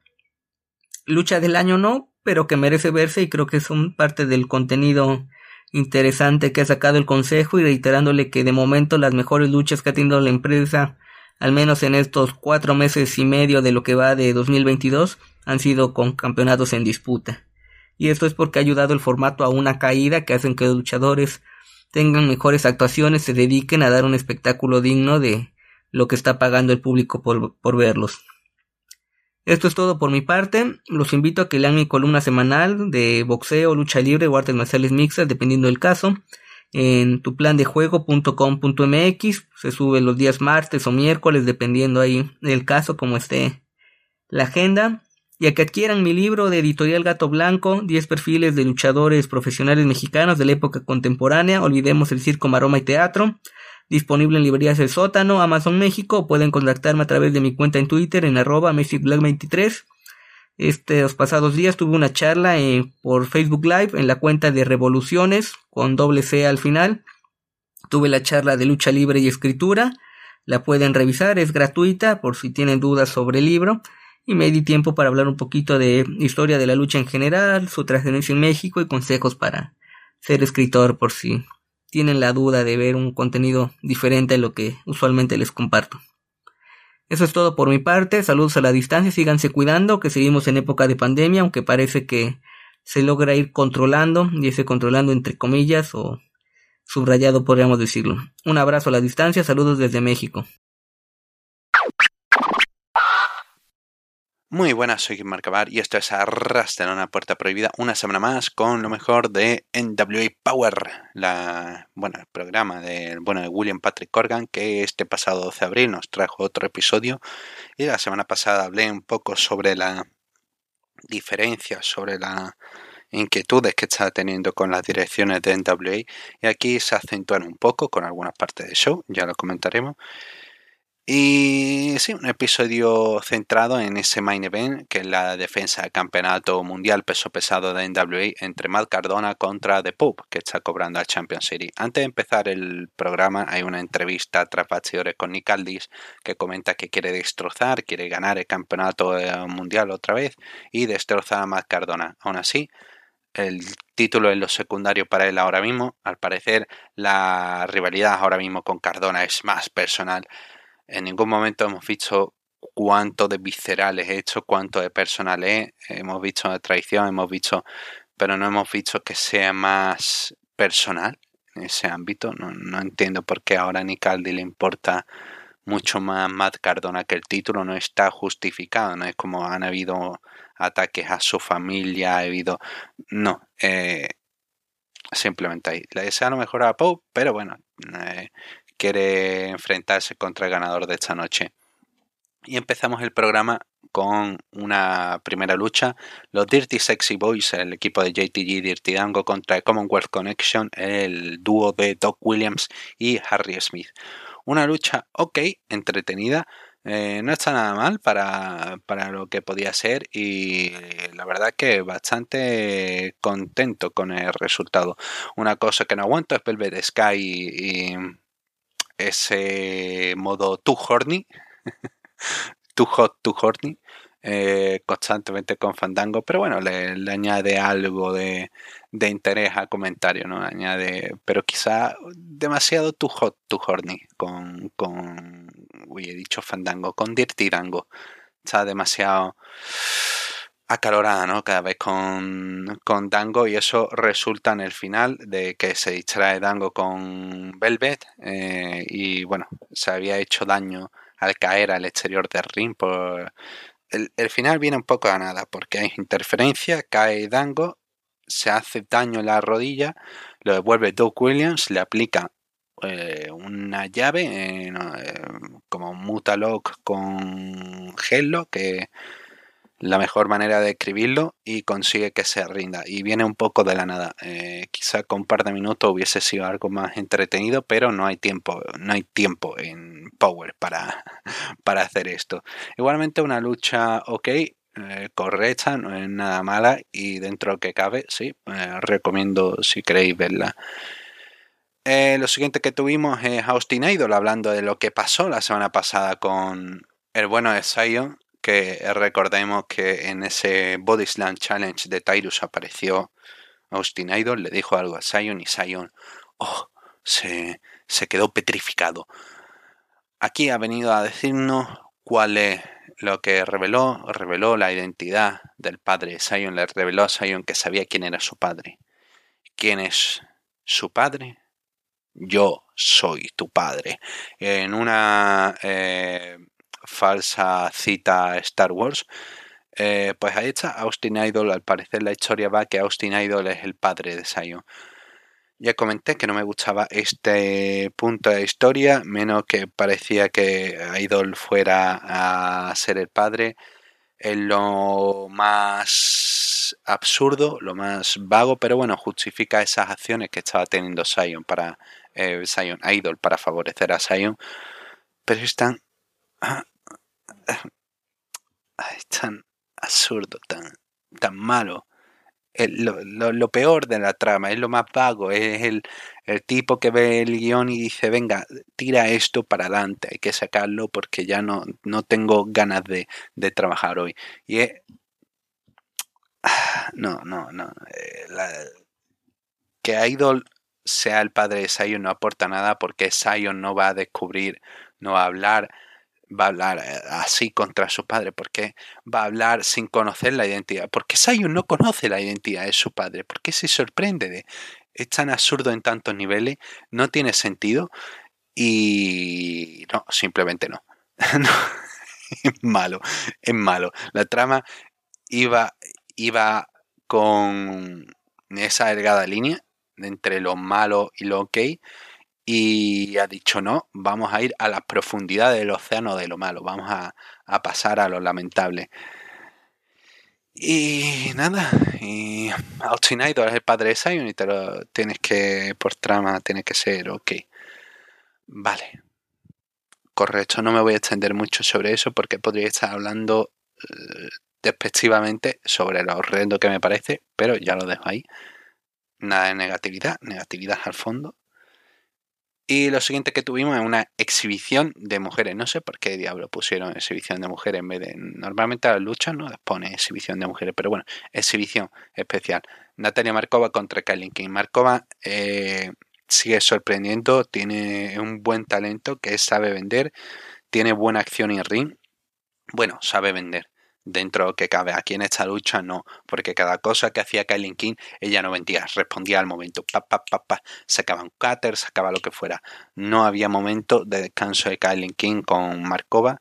Lucha del año no, pero que merece verse y creo que es parte del contenido interesante que ha sacado el consejo y reiterándole que de momento las mejores luchas que ha tenido la empresa, al menos en estos cuatro meses y medio de lo que va de 2022, han sido con campeonatos en disputa y esto es porque ha ayudado el formato a una caída que hacen que los luchadores tengan mejores actuaciones, se dediquen a dar un espectáculo digno de lo que está pagando el público por, por verlos. Esto es todo por mi parte. Los invito a que lean mi columna semanal de boxeo, lucha libre o artes marciales mixtas, dependiendo del caso, en tuplandejuego.com.mx. Se sube los días martes o miércoles, dependiendo ahí del caso, como esté la agenda y a que adquieran mi libro de editorial Gato Blanco, 10 perfiles de luchadores profesionales mexicanos de la época contemporánea, olvidemos el circo, maroma y teatro, disponible en librerías El Sótano, Amazon México, pueden contactarme a través de mi cuenta en Twitter en arroba 23 Estos pasados días tuve una charla por Facebook Live en la cuenta de Revoluciones, con doble C al final. Tuve la charla de lucha libre y escritura, la pueden revisar, es gratuita por si tienen dudas sobre el libro y me di tiempo para hablar un poquito de historia de la lucha en general, su trascendencia en México y consejos para ser escritor por si tienen la duda de ver un contenido diferente a lo que usualmente les comparto. Eso es todo por mi parte, saludos a la distancia, síganse cuidando, que seguimos en época de pandemia, aunque parece que se logra ir controlando, y ese controlando entre comillas o subrayado podríamos decirlo. Un abrazo a la distancia, saludos desde México. Muy buenas, soy Kim Marcabar y esto es Arrastra una puerta prohibida una semana más con lo mejor de NWA Power, la, bueno, el programa de, bueno, de William Patrick Corgan que este pasado 12 de abril nos trajo otro episodio y la semana pasada hablé un poco sobre la diferencia, sobre las inquietudes que está teniendo con las direcciones de NWA y aquí se acentúan un poco con algunas partes del show, ya lo comentaremos. Y sí, un episodio centrado en ese main event, que es la defensa del campeonato mundial peso pesado de NWA entre Matt Cardona contra The Pope, que está cobrando al Champion City. Antes de empezar el programa, hay una entrevista tras bastidores con Nick Aldis, que comenta que quiere destrozar, quiere ganar el campeonato eh, mundial otra vez y destrozar a Matt Cardona. Aún así, el título es lo secundario para él ahora mismo. Al parecer, la rivalidad ahora mismo con Cardona es más personal en ningún momento hemos visto cuánto de visceral es hecho, cuánto de personal es. Hemos visto de traición, hemos visto, pero no hemos visto que sea más personal en ese ámbito. No, entiendo por qué ahora a Nicaldi le importa mucho más Matt Cardona que el título no está justificado. No es como han habido ataques a su familia, ha habido. No. Eh, simplemente ahí. Le desea lo mejor a Pope, pero bueno, eh, quiere enfrentarse contra el ganador de esta noche. Y empezamos el programa con una primera lucha. Los Dirty Sexy Boys, el equipo de JTG Dirty Dango contra Commonwealth Connection, el dúo de Doc Williams y Harry Smith. Una lucha ok, entretenida. Eh, no está nada mal para, para, lo que podía ser y la verdad que bastante contento con el resultado. Una cosa que no aguanto es Velvet Sky y ese modo too horny, too hot, too horny, eh, constantemente con Fandango, pero bueno, le, añade algo de, de, interés al comentario, ¿no? Añade, pero quizá demasiado too hot, too horny con, con uy, he dicho Fandango, con Dirty Dango. Está demasiado acalorada, ¿no? Cada vez con, con, Dango y eso resulta en el final de que se distrae Dango con Velvet eh, y bueno, se había hecho daño al caer al exterior del ring. Por... El, el, final viene un poco a nada porque hay interferencia, cae Dango, se hace daño en la rodilla, lo devuelve Doug Williams, le aplica eh, una llave eh, como Mutalock con Hello, que la mejor manera de escribirlo y consigue que se rinda. Y viene un poco de la nada. quizá con un par de minutos hubiese sido algo más entretenido, pero no hay tiempo, no hay tiempo en Power para, para hacer esto. Igualmente una lucha ok, correcta, no es nada mala y dentro que cabe, sí, recomiendo si queréis verla. Eh, lo siguiente que tuvimos es Austin Idol hablando de lo que pasó la semana pasada con el bueno de Zion, recordemos que en ese Body Slam Challenge de Tyrus apareció Austin Idol, le dijo algo a Zion y Zion oh, se, se quedó petrificado. Aquí ha venido a decirnos cuál es lo que reveló, reveló la identidad del padre de Zion, le reveló a Zion que sabía quién era su padre. ¿Quién es su padre? yo soy tu padre. En una eh, falsa cita a Star Wars, eh, pues ahí está Austin Idol. Al parecer la historia va que Austin Idol es el padre de Sion. Ya comenté que no me gustaba este punto de la historia, menos que parecía que Idol fuera a ser el padre. Es lo más absurdo, lo más vago, pero bueno, justifica esas acciones que estaba teniendo Sion para eh, Idol para favorecer a Zion, pero es tan, ah, es tan absurdo, tan, tan malo. lo, peor de la trama, es lo más vago, es el, tipo que ve el guion y dice, venga, tira esto para adelante, hay que sacarlo porque ya no, no tengo ganas de, de trabajar hoy. Y es... No, no, no. Eh, que Idol sea el padre de Sion no aporta nada porque Sion no va a descubrir, no va a hablar, va a hablar eh, así contra su padre, porque va a hablar sin conocer la identidad, porque Sion no conoce la identidad de su padre, porque se sorprende de es tan absurdo en tantos niveles, no tiene sentido y no, simplemente no. es malo, es malo. La trama iba, iba con esa delgada línea entre lo malo y lo ok. Y ha dicho no, vamos a ir a la profundidad del océano de lo malo, vamos a, pasar a lo lamentable. Y nada, y Austin Idol es el padre de Zion y te lo tienes que, por trama, tiene que ser ok. Vale. Correcto, no me voy a extender mucho sobre eso porque podría estar hablando eh, despectivamente sobre lo horrendo que me parece, pero ya lo dejo ahí. Nada de negatividad, negatividad al fondo. Y lo siguiente que tuvimos es una exhibición de mujeres. No sé por qué diablo pusieron exhibición de mujeres en vez de. Normalmente a las luchas no les pone exhibición de mujeres, pero bueno, exhibición especial. Natalia Markova contra Kylie King. Markova eh, sigue sorprendiendo, tiene un buen talento que sabe vender, tiene buena acción en ring. Bueno, sabe vender dentro que cabe. Aquí en esta lucha no, porque cada cosa que hacía Kylie King, ella no vendía, respondía al momento. Pa, pa, pa, sacaba un cutter, sacaba lo que fuera. No había momento de descanso de Kylie King con Markova.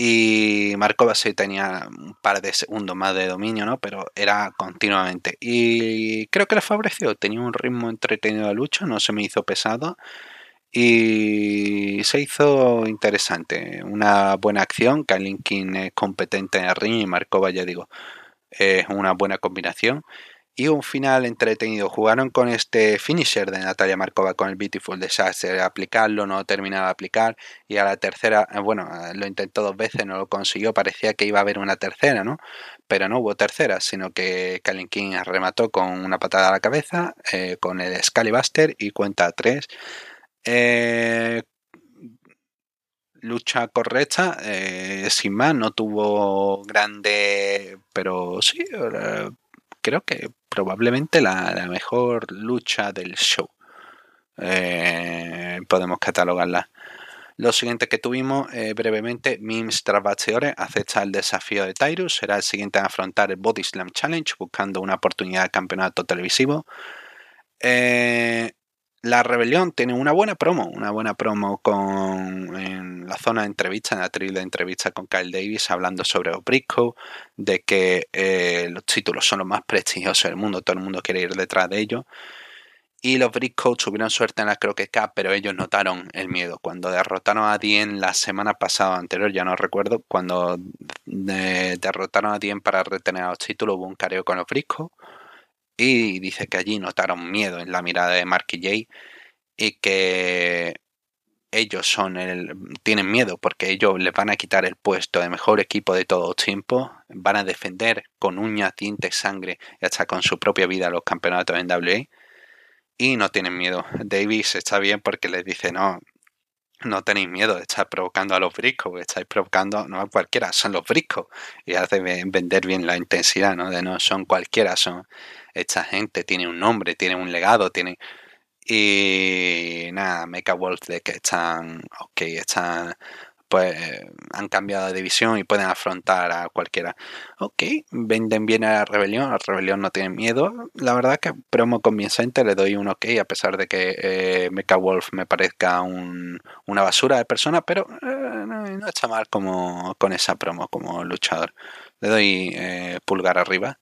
Y Markova sí tenía un par de segundos más de dominio, ¿no? Pero era continuamente. Y creo que le favoreció. Tenía un ritmo entretenido de lucha, no se me hizo pesado y se hizo interesante. Una buena acción. Kalin King es competente en el ring y Markova, ya digo, es una buena combinación. Y un final entretenido. Jugaron con este finisher de Natalia Markova con el Beautiful Disaster. Aplicarlo, no terminaba de aplicar. Y a la tercera, eh, bueno, lo intentó dos veces, no lo consiguió. Parecía que iba a haber una tercera, ¿no? Pero no hubo tercera, sino que Kalin King remató con una patada a la cabeza, eh, con el Scalibuster y cuenta tres eh, lucha correcta, eh, sin más, no tuvo grande, pero sí, eh, creo que probablemente la, mejor lucha del show. podemos catalogarla. Lo siguiente que tuvimos brevemente, Mims Travaziore acepta el desafío de Tyrus, será el siguiente a afrontar el Body Slam Challenge buscando una oportunidad de campeonato televisivo. La Rebelión tiene una buena promo, una buena promo con en la zona de entrevista, en la tril de entrevista con Kyle Davis, hablando sobre Obrisco, de que eh, los títulos son los más prestigiosos del mundo, todo el mundo quiere ir detrás de ellos. Y los Briscoe tuvieron suerte en la Crockett Cup, pero ellos notaron el miedo. Cuando derrotaron a Dien la semana pasada anterior, ya no recuerdo, cuando eh, derrotaron a Dien para retener los títulos, hubo un careo con los Briscoe. Y dice que allí notaron miedo en la mirada de Mark y Jay y que ellos son el, tienen miedo porque ellos les van a quitar el puesto de mejor equipo de todo tiempo, van a defender con uñas, dientes, sangre y hasta con su propia vida los campeonatos en WA y no tienen miedo. Davis está bien porque les dice, no, no tenéis miedo de estar provocando a los briscos, estáis provocando no a cualquiera, son los briscos. Y hace vender bien la intensidad, ¿no? De no son cualquiera, son esta gente, tiene un nombre, tiene un legado, tiene... Y nada, Mecha Wolf de que están, ok, están pues han cambiado de división y pueden afrontar a cualquiera. Ok, venden bien a la rebelión, la rebelión no tiene miedo. La verdad que promo convincente le doy un ok, a pesar de que eh, Mecha Wolf me parezca una basura de persona, pero eh, no, está mal como con esa promo como luchador. Le doy eh, pulgar arriba.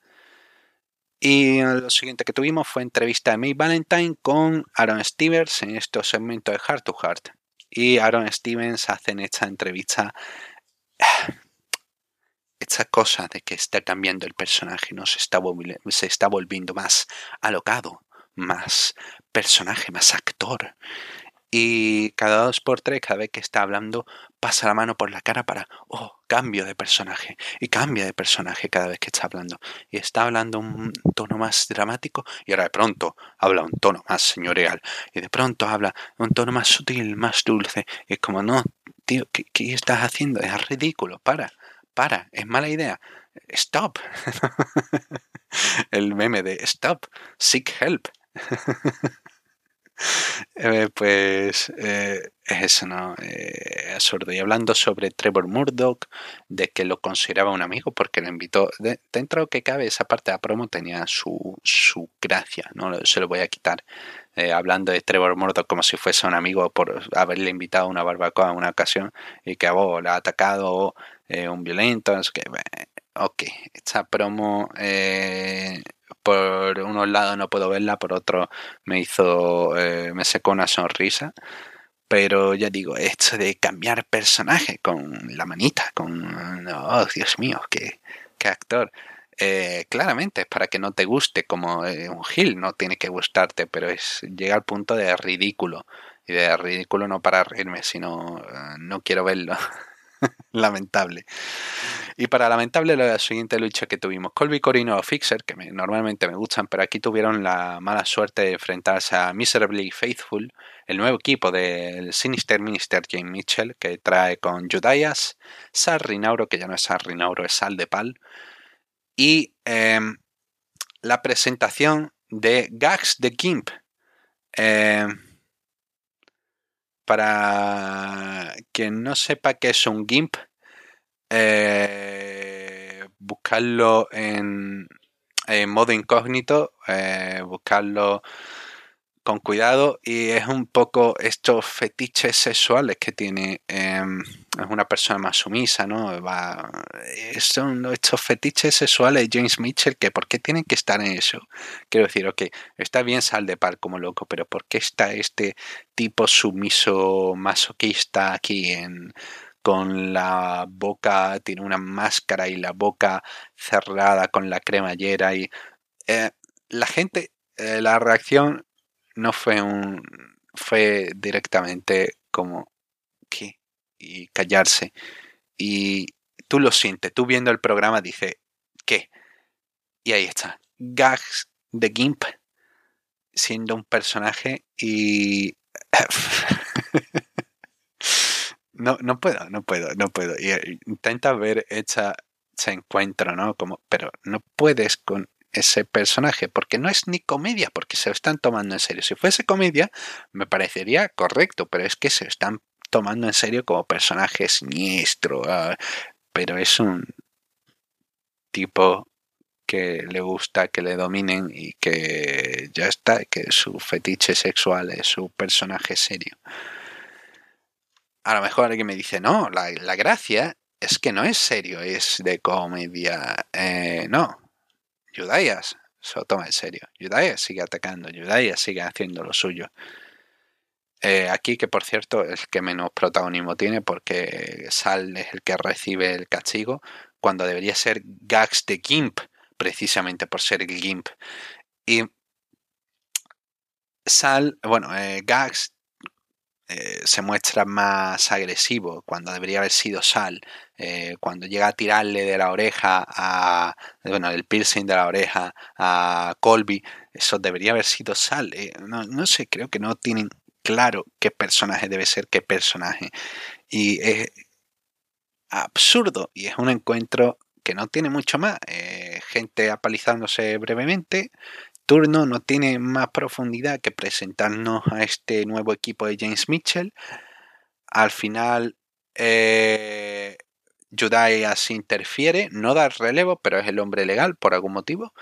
Y lo siguiente que tuvimos fue entrevista de May Valentine con Aaron Stevens en estos segmentos de Heart to Heart y Aaron Stevens hacen esta entrevista. Esta cosa de que está cambiando el personaje, no se está volviendo más alocado, más personaje, más actor. Y cada dos por tres, cada vez que está hablando, pasa la mano por la cara para, oh, cambio de personaje. Y cambia de personaje cada vez que está hablando. Y está hablando un tono más dramático y ahora de pronto habla un tono más señorial. Y de pronto habla un tono más sutil, más dulce. Y es como, no, tío, ¿qué, qué estás haciendo? Es ridículo, para, para, es mala idea. Stop. El meme de stop, seek help. Eh, pues eh, es eso, ¿no? Eh, absurdo. Y hablando sobre Trevor Murdoch, de que lo consideraba un amigo porque lo invitó, dentro que cabe, esa parte de la promo tenía su, su gracia, no se lo voy a quitar. hablando de Trevor Murdoch como si fuese un amigo por haberle invitado a una barbacoa en una ocasión y que oh, le ha atacado un violento, que, ok, esta promo por unos lados no puedo verla, por otro me hizo, eh, me secó una sonrisa. Pero ya digo, esto de cambiar personaje con la manita, con, oh Dios mío, qué, qué actor. Eh, claramente es para que no te guste como eh, un Gil, no tiene que gustarte, pero es llega al punto de ridículo. Y de ridículo no para reírme, sino no quiero verlo. lamentable. Y para lamentable la siguiente lucha que tuvimos, Colby Corino o Fixer, que normalmente me gustan, pero aquí tuvieron la mala suerte de enfrentarse a Miserably Faithful, el nuevo equipo del Sinister Minister James Mitchell, que trae con Judias, Sal Rinauro, que ya no es Sal Rinauro, es Sal de Pal, y em, la presentación de Gags de Gimp. Eh, para quien no sepa qué es un GIMP, eh, buscarlo en, modo incógnito, eh, buscarlo con cuidado y es un poco estos fetiches sexuales que tiene em, una persona más sumisa no Va, son estos fetiches sexuales de James Mitchell que por qué tienen que estar en eso quiero decir ok está bien sal de par como loco pero por qué está este tipo sumiso masoquista aquí en con la boca tiene una máscara y la boca cerrada con la cremallera y eh, la gente eh, la reacción no fue un. fue directamente como. ¿Qué? Y callarse. Y tú lo sientes, tú viendo el programa dices, ¿qué? Y ahí está. Gags de Gimp siendo un personaje y. no, no puedo, no puedo, no puedo. Y eh, intenta ver ese encuentro, ¿no? Como, pero no puedes con ese personaje, porque no es ni comedia, porque se lo están tomando en serio. Si fuese comedia, me parecería correcto, pero es que se lo están tomando en serio como personaje siniestro, ah, pero es un tipo que le gusta que le dominen y que ya está, que su fetiche sexual es su personaje serio. A lo mejor alguien me dice, no, la, gracia es que no es serio, es de comedia. Eh, no, Judayas se lo toma en serio. Yudaya sigue atacando, Yudaya sigue haciendo lo suyo. Eh, aquí, que por cierto, es que menos protagonismo tiene porque Sal es el que recibe el castigo cuando debería ser Gax de Gimp, precisamente por ser el Gimp. Y Sal, bueno, eh, Gax eh, se muestra más agresivo cuando debería haber sido Sal. Eh, cuando llega a tirarle de la oreja a. Bueno, el piercing de la oreja a Colby, eso debería haber sido Sal. no, no, sé, creo que no tienen claro qué personaje debe ser qué personaje. Y es absurdo y es un encuentro que no tiene mucho más. gente apalizándose brevemente, turno no tiene más profundidad que presentarnos a este nuevo equipo de James Mitchell. Al final, eh, se interfiere, no da relevo, pero es el hombre legal por algún motivo.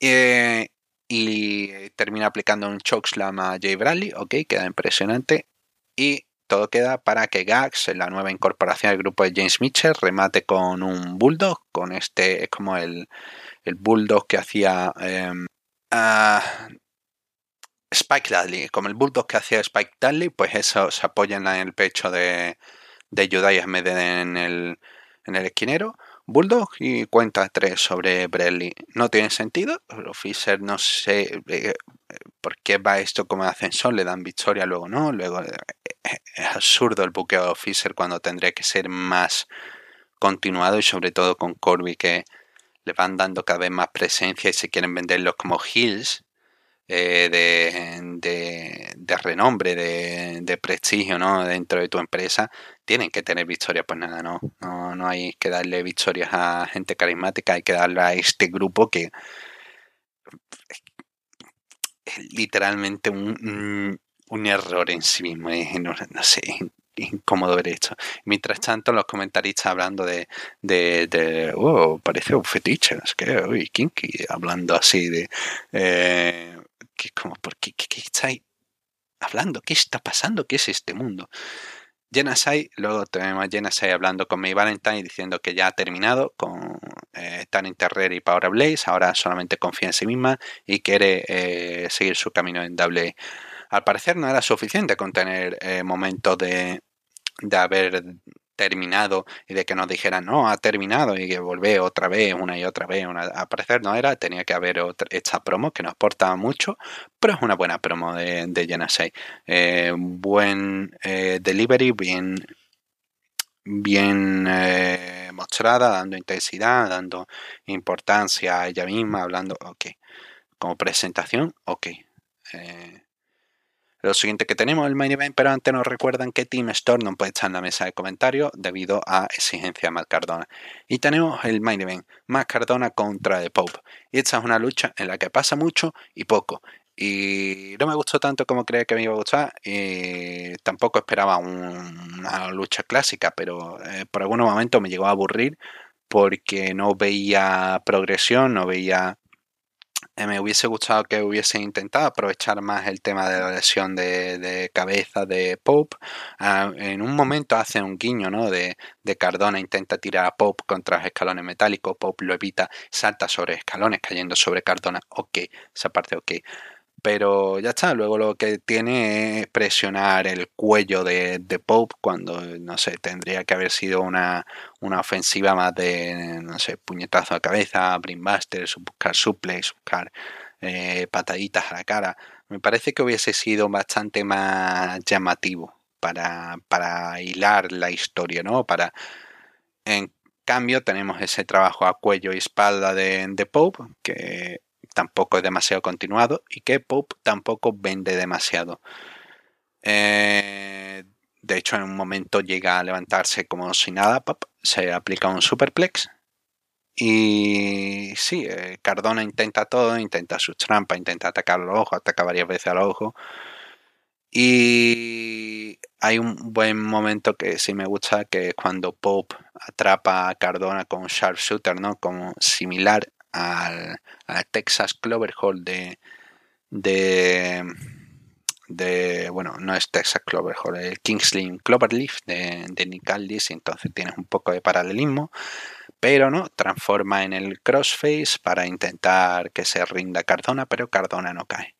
Eh, y termina aplicando un chokeslam a Jay Bradley, ok, queda impresionante. Y todo queda para que Gax, la nueva incorporación del grupo de James Mitchell, remate con un bulldog, con este, es como el, el bulldog que hacía em, Spike Dudley, como el bulldog que hacía Spike Dudley, pues eso se apoya en el pecho de, de Yudai Ahmed en el, en el esquinero. Bulldog y cuenta tres sobre Bradley. No tiene sentido. Fisher no sé eh, por qué va esto como ascensor. Le dan victoria, luego no. Luego eh, es absurdo el buqueo de Fisher cuando tendría que ser más continuado y sobre todo con Corby que le van dando cada vez más presencia y se quieren venderlos como heels eh, de, de, renombre, de, de, prestigio ¿no? dentro de tu empresa, tienen que tener victorias. Pues nada, no, no, no hay que darle victorias a gente carismática, hay que darle a este grupo que es literalmente un, un error en sí mismo. No, no sé, incómodo ver esto. Mientras tanto, los comentaristas hablando de, de, de oh, parece un fetiche, es que, uy, kinky, hablando así de, eh, que como, ¿por qué, qué, estáis hablando? ¿Qué está pasando? ¿Qué es este mundo? Jenna Sai, luego tenemos a Jenna Sai hablando con May Valentine diciendo que ya ha terminado con eh, Tanning Terrer y Power Blaze, ahora solamente confía en sí misma y quiere eh, seguir su camino en Double al parecer no era suficiente con tener eh, momentos de, de haber terminado y de que nos dijeran no, ha terminado y que volvé otra vez, una y otra vez. Una... Al parecer no era, tenía que haber otra, esta promo que nos aportaba mucho, pero es una buena promo de, de Jenna eh, buen eh, delivery, bien, bien mostrada, dando intensidad, dando importancia a ella misma, hablando, ok. Como presentación, ok. Lo siguiente que tenemos el main event, pero antes nos recuerdan que Team Store no puede estar en la mesa de comentarios debido a exigencia de Matt Cardona. Y tenemos el main event, Matt Cardona contra The Pope. Y esta es una lucha en la que pasa mucho y poco. Y no me gustó tanto como creía que me iba a gustar. Y tampoco esperaba una lucha clásica, pero eh, por algún momento me llegó a aburrir porque no veía progresión, no veía me hubiese gustado que hubiese intentado aprovechar más el tema de la lesión de, cabeza de Pope. Ah, en un momento hace un guiño ¿no? de, de, Cardona, intenta tirar a Pope contra escalones metálicos, Pope lo evita, salta sobre escalones cayendo sobre Cardona. Ok, esa parte ok pero ya está. Luego lo que tiene es presionar el cuello de, de, Pope cuando, no sé, tendría que haber sido una, una ofensiva más de, no sé, puñetazo a cabeza, brimbusters, buscar suplex, buscar eh, pataditas a la cara. Me parece que hubiese sido bastante más llamativo para, para hilar la historia, ¿no? Para, en cambio, tenemos ese trabajo a cuello y espalda de, de Pope que tampoco es demasiado continuado y que Pope tampoco vende demasiado. Eh, de hecho, en un momento llega a levantarse como si nada, se aplica un superplex. Y sí, eh, Cardona intenta todo, intenta sus trampas, intenta atacar al ojo, ataca varias veces al ojo. Y hay un buen momento que sí me gusta, que es cuando Pope atrapa a Cardona con un sharpshooter, ¿no? Como similar al, Texas Clover Hall de, de, bueno, no es Texas Clover Hall, el Kingsley Cloverleaf de, de Nick Aldis, entonces tienes un poco de paralelismo. pero no, transforma en el crossface para intentar que se rinda Cardona, pero Cardona no cae.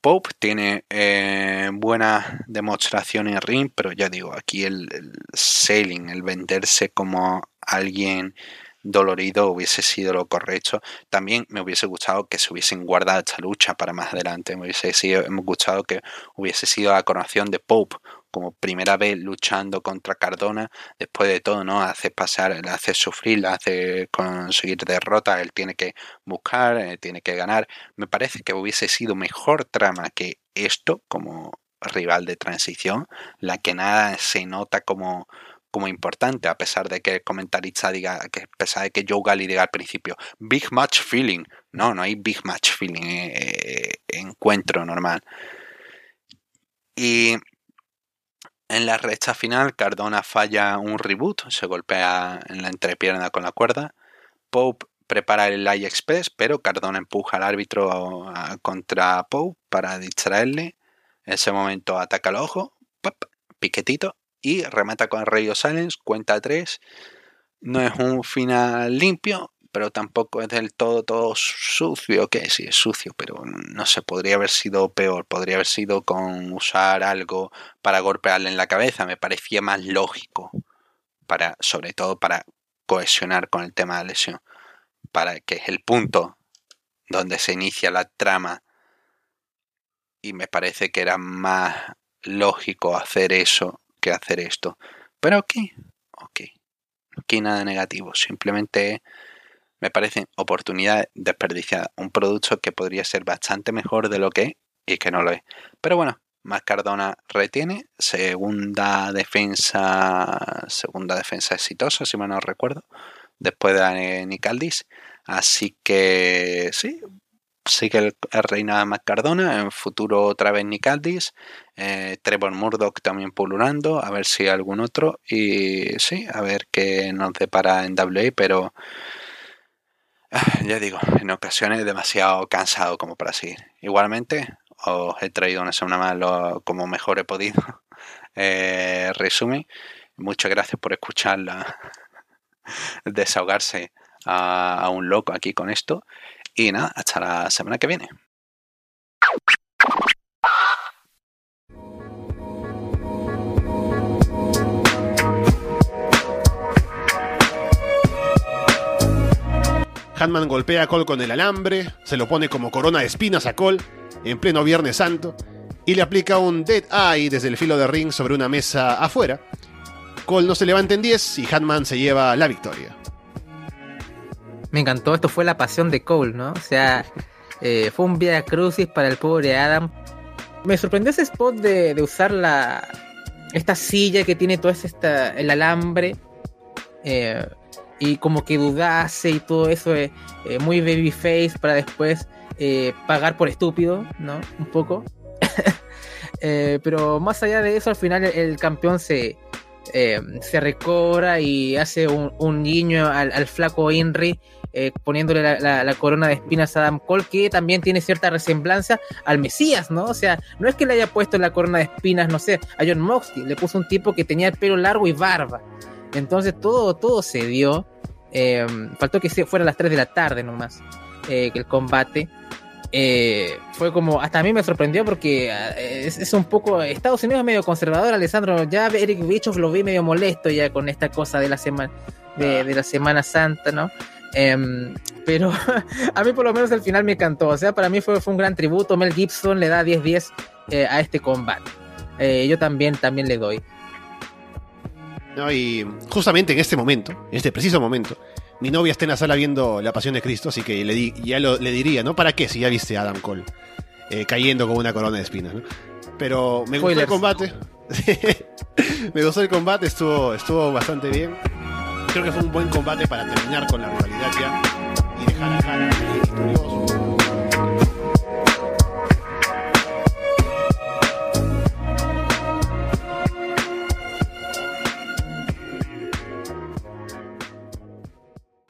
Pope tiene eh, buena demostración en ring, pero ya digo, aquí el, el selling, el venderse como alguien dolorido hubiese sido lo correcto. También me hubiese gustado que se hubiesen guardado esta lucha para más adelante. Me hubiese sido, me gustado que hubiese sido la coronación de Pope como primera vez luchando contra Cardona. Después de todo, ¿no? Hace pasar, le hace sufrir, le hace conseguir derrota. Él tiene que buscar, eh, tiene que ganar. Me parece que hubiese sido mejor trama que esto como rival de transición, la que nada se nota como como importante, a pesar de que el comentarista diga, que a pesar de que Joe Gali diga al principio, Big Match Feeling. No, no hay Big Match Feeling, eh, encuentro normal. Y en la recta final, Cardona falla un reboot, se golpea en la entrepierna con la cuerda. Pope prepara el Eye Express, pero Cardona empuja al árbitro contra Pope para distraerle. En ese momento ataca el ojo, piquetito, y remata con Radio Silence, cuenta 3. No es un final limpio, pero tampoco es del todo todo sucio, que sí es sucio, pero no sé, podría haber sido peor, podría haber sido con usar algo para golpearle en la cabeza, me parecía más lógico, para, sobre todo para cohesionar con el tema de la lesión, para que es el punto donde se inicia la trama. Y me parece que era más lógico hacer eso que hacer esto. Pero ok, ok. Aquí nada negativo. Simplemente me parece oportunidad desperdiciada. Un producto que podría ser bastante mejor de lo que es y que no lo es. Pero bueno, más Cardona retiene. Segunda defensa. Segunda defensa exitosa, si mal no recuerdo. Después de Nicaldis. Así que sí, sigue el, el reinado en futuro otra vez Nicaldis, eh, Trevor Murdoch también pululando, a ver si algún otro, y sí, a ver qué nos depara en WA, pero ya digo, en ocasiones demasiado cansado como para seguir. Igualmente, os he traído una semana más lo, como mejor he podido. Eh, resumen, muchas gracias por escucharla desahogarse a un loco aquí con esto. Y nada, hasta la semana que viene. Hanman golpea a Cole con el alambre, se lo pone como corona de espinas a Cole en pleno Viernes Santo y le aplica un Dead Eye desde el filo de ring sobre una mesa afuera. Cole no se levanta en 10 y Hanman se lleva la victoria me encantó, esto fue la pasión de Cole, ¿no? O sea, eh, fue un via crucis para el pobre Adam. Me sorprendió ese spot de, usar la esta silla que tiene todo esta, el alambre eh, y como que dudase y todo eso, eh, muy babyface para después pagar por estúpido, ¿no? Un poco. pero más allá de eso, al final el, campeón se, se recobra y hace un, un guiño al, al, flaco Inri eh, poniéndole la, corona de espinas a Adam Cole, que también tiene cierta resemblanza al Mesías, ¿no? O sea, no es que le haya puesto la corona de espinas, no sé, a John Moxley, le puso un tipo que tenía el pelo largo y barba. Entonces todo, todo se dio. Eh, faltó que fuera a las 3 de la tarde nomás, eh, que el combate. fue como, hasta a mí me sorprendió porque es, un poco, Estados Unidos es medio conservador, Alessandro, ya Eric Bichoff lo vi medio molesto ya con esta cosa de la semana, de, de la Semana Santa, ¿no? Em, pero a mí por lo menos el final me encantó. O sea, para mí fue, fue un gran tributo. Mel Gibson le da 10-10 eh, a este combate. Eh, yo también, también le doy. No, y justamente en este momento, en este preciso momento, mi novia está en la sala viendo La Pasión de Cristo, así que le ya le diría, ¿no? ¿Para qué si ya viste a Adam Cole eh, cayendo como una corona de espinas, ¿no? Pero me gustó el combate. me gustó el combate, estuvo, estuvo bastante bien creo que fue un buen combate para terminar con la rivalidad ya y dejar a